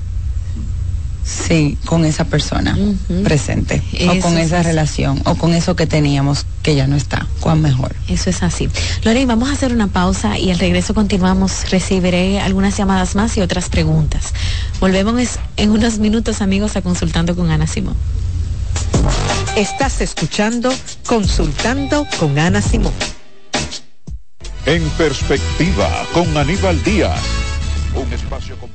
Sí, con esa persona presente o con esa relación o con eso que teníamos que ya no está, cuán mejor. Eso es así. Lorena, vamos a hacer una pausa y al regreso continuamos. Recibiré algunas llamadas más y otras preguntas. Volvemos en unos minutos, amigos, a Consultando con Ana Simón. Estás escuchando Consultando con Ana Simón. En perspectiva, con Aníbal Díaz. Un espacio comprometido.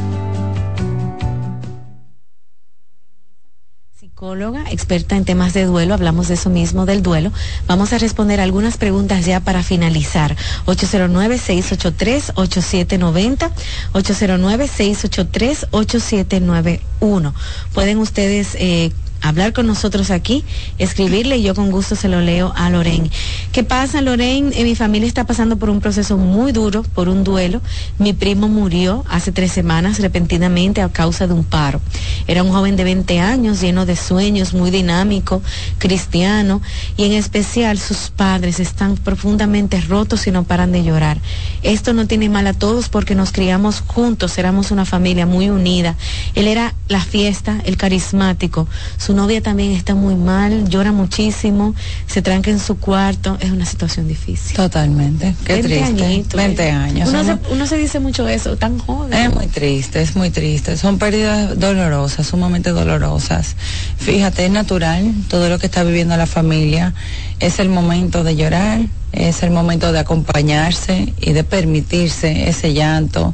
Experta en temas de duelo, hablamos de eso mismo, del duelo. Vamos a responder algunas preguntas ya para finalizar. 809-683-8790, 809-683-8791. Pueden ustedes... Eh, hablar con nosotros aquí, escribirle y yo con gusto se lo leo a Lorraine. ¿Qué pasa, Lorraine? Eh, mi familia está pasando por un proceso muy duro, por un duelo. Mi primo murió hace tres semanas repentinamente a causa de un paro. Era un joven de 20 años, lleno de sueños, muy dinámico, cristiano, y en especial sus padres están profundamente rotos y no paran de llorar. Esto no tiene mal a todos porque nos criamos juntos, éramos una familia muy unida. Él era la fiesta, el carismático. Novia también está muy mal, llora muchísimo, se tranca en su cuarto, es una situación difícil. Totalmente, qué triste. 20 años. Uno se, dice mucho eso, tan joven. Es muy triste, es muy triste. Son pérdidas dolorosas, sumamente dolorosas. Fíjate, es natural todo lo que está viviendo la familia. Es el momento de llorar, es el momento de acompañarse y de permitirse ese llanto.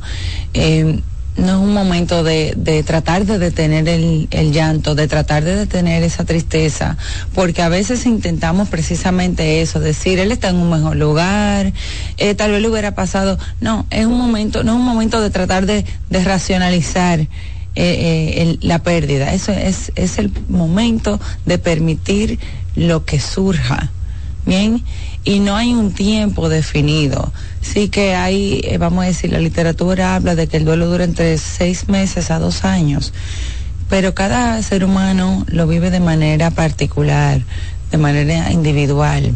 Eh, no es un momento de, de tratar de detener el, el, llanto, de tratar de detener esa tristeza, porque a veces intentamos precisamente eso, decir, él está en un mejor lugar, eh, tal vez le hubiera pasado. No, es un momento, no es un momento de tratar de, racionalizar. Eh, eh, la pérdida, eso es, es el momento de permitir lo que surja, bien, y no hay un tiempo definido. Sí que hay, eh, vamos a decir, la literatura habla de que el duelo dura entre seis meses a dos años, pero cada ser humano lo vive de manera particular, de manera individual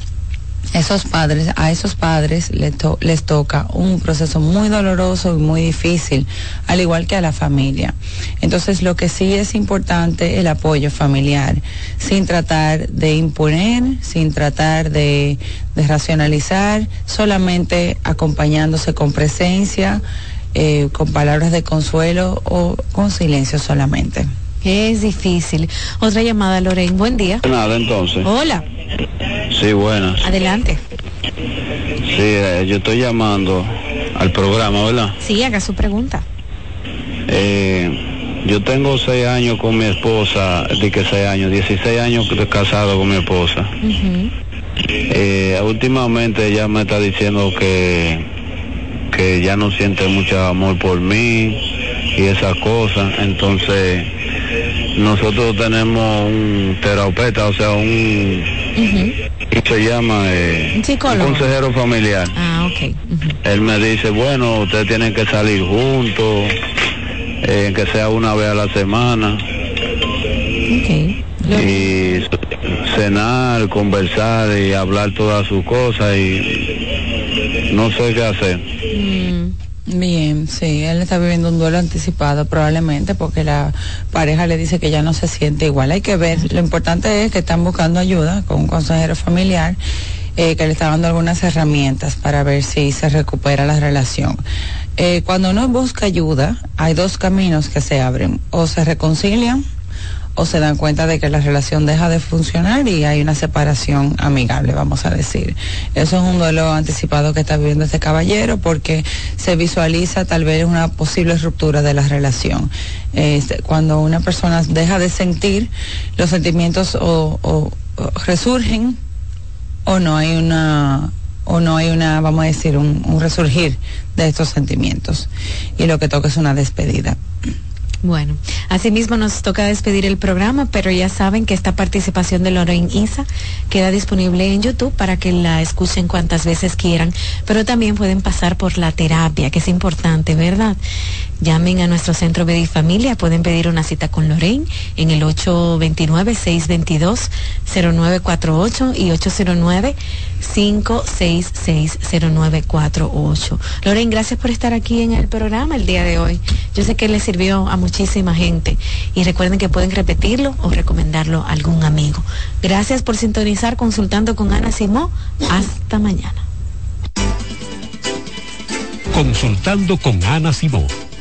esos padres, a esos padres les, toca un proceso muy doloroso y muy difícil, al igual que a la familia. Entonces, lo que sí es importante, el apoyo familiar, sin tratar de imponer, sin tratar de, de racionalizar, solamente acompañándose con presencia, eh, con palabras de consuelo o con silencio solamente. Es difícil. Otra llamada, Lorraine. Buen día. Nada, entonces. Hola. Sí, buenas. Adelante. Sí, eh, yo estoy llamando al programa, ¿verdad? Sí, haga su pregunta. Eh, yo tengo seis años con mi esposa, de que seis años, 16 años casado con mi esposa. eh, últimamente ella me está diciendo que, que ya no siente mucho amor por mí y esas cosas. Entonces, nosotros tenemos un terapeuta, o sea, un... se llama eh, un, consejero familiar. Ah, ok. Él me dice, bueno, ustedes tienen que salir juntos, eh, que sea una vez a la semana. Okay. Y cenar, conversar y hablar todas sus cosas y no sé qué hacer. Bien, sí, él está viviendo un duelo anticipado probablemente porque la pareja le dice que ya no se siente igual. Hay que ver, lo importante es que están buscando ayuda con un consejero familiar eh, que le está dando algunas herramientas para ver si se recupera la relación. Eh, cuando uno busca ayuda, hay dos caminos que se abren, o se reconcilian o se dan cuenta de que la relación deja de funcionar y hay una separación amigable, vamos a decir. Eso es un duelo anticipado que está viviendo este caballero porque se visualiza tal vez una posible ruptura de la relación. Este, cuando una persona deja de sentir, los sentimientos o, resurgen o no hay una o no hay una, vamos a decir, un resurgir de estos sentimientos. Y lo que toca es una despedida. Bueno, asimismo nos toca despedir el programa, pero ya saben que esta participación de Lorraine Isa queda disponible en YouTube para que la escuchen cuantas veces quieran, pero también pueden pasar por la terapia, que es importante, ¿verdad? Llamen a nuestro centro de Familia, pueden pedir una cita con Lorraine en el 829-622-0948 y 809-566-0948. Lorraine, gracias por estar aquí en el programa el día de hoy. Yo sé que le sirvió a muchísima gente y recuerden que pueden repetirlo o recomendarlo a algún amigo. Gracias por sintonizar consultando con Ana Simó. Hasta mañana. Consultando con Ana Simó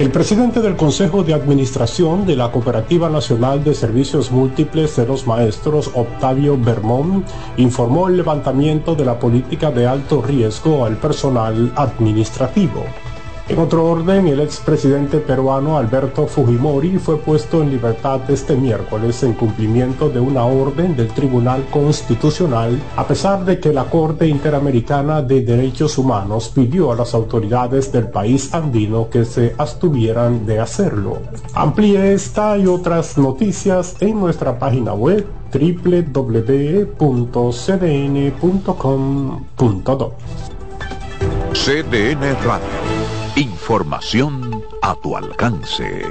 El presidente del Consejo de Administración de la Cooperativa Nacional de Servicios Múltiples de los Maestros, Octavio Bermón, informó el levantamiento de la política de alto riesgo al personal administrativo. En otro orden, el expresidente peruano Alberto Fujimori fue puesto en libertad este miércoles en cumplimiento de una orden del Tribunal Constitucional, a pesar de que la Corte Interamericana de Derechos Humanos pidió a las autoridades del país andino que se abstuvieran de hacerlo. Amplíe esta y otras noticias en nuestra página web www.cdn.com.do. CDN Radio. Información a tu alcance.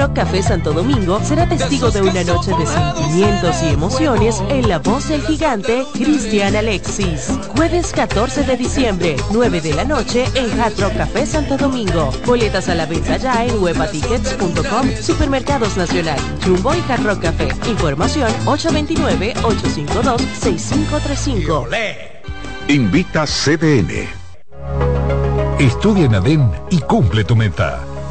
Rock Café Santo Domingo será testigo de una noche de sentimientos y emociones en la voz del gigante Cristian Alexis. Jueves 14 de diciembre, 9 de la noche en Hard Rock Café Santo Domingo. Boletas a la venta ya en webatickets.com, Supermercados Nacional, Jumbo y Hard Rock Café. Información 829-852-6535. Invita CDN. Estudia en ADEN y cumple tu meta.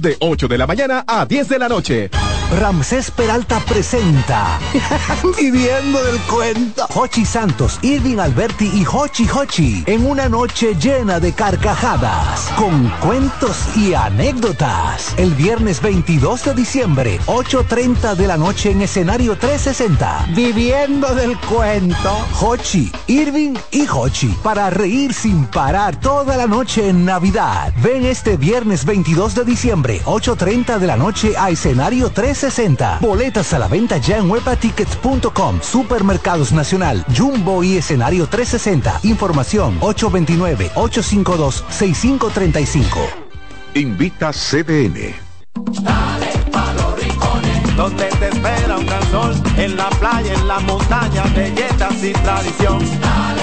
de 8 de la mañana a 10 de la noche. Ramsés Peralta presenta Viviendo del cuento Hochi Santos, Irving Alberti y Hochi Hochi en una noche llena de carcajadas con cuentos y anécdotas. El viernes 22 de diciembre, 8.30 de la noche en escenario 360. Viviendo del cuento Hochi, Irving y Hochi para reír sin parar toda la noche en Navidad. Ven este viernes 22 de diciembre, 8.30 de la noche a escenario 360. Boletas a la venta ya en webatickets.com, Supermercados Nacional, Jumbo y Escenario 360. Información 829-852-6535. Invita CDN. Dale pa' los rincones, donde te espera un gran sol, en la playa, en la montaña, belletas y tradición. Dale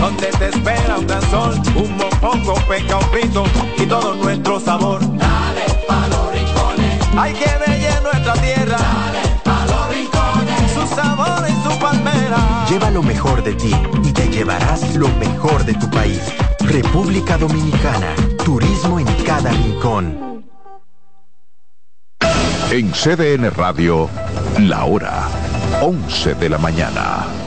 donde te espera un gran sol, un mopongo, peca, un frito y todo nuestro sabor. Dale pa' los rincones. Hay que bella nuestra tierra. Dale pa' los rincones. Su sabor y su palmera. Lleva lo mejor de ti y te llevarás lo mejor de tu país. República Dominicana, turismo en cada rincón. En CDN Radio, la hora 11 de la mañana.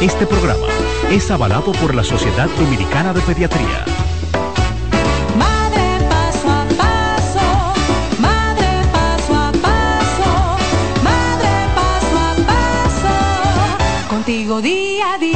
Este programa es avalado por la Sociedad Dominicana de Pediatría. Madre paso a paso, madre paso a paso, madre paso a paso, contigo día a día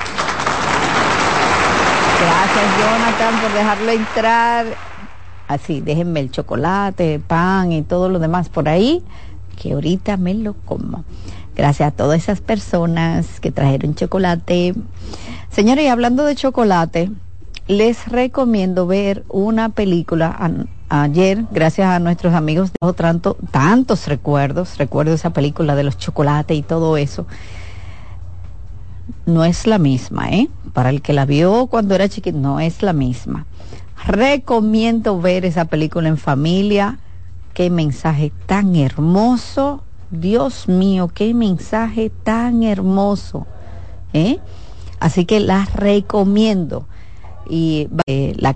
Gracias Jonathan por dejarlo entrar. Así, déjenme el chocolate, pan y todo lo demás por ahí, que ahorita me lo como. Gracias a todas esas personas que trajeron chocolate. Señores, hablando de chocolate, les recomiendo ver una película. Ayer, gracias a nuestros amigos, dejó tanto, tantos recuerdos, recuerdo esa película de los chocolates y todo eso. No es la misma, ¿eh? Para el que la vio cuando era chiquito, no es la misma. Recomiendo ver esa película en familia. Qué mensaje tan hermoso. Dios mío, qué mensaje tan hermoso. ¿eh? Así que la recomiendo. Y eh, la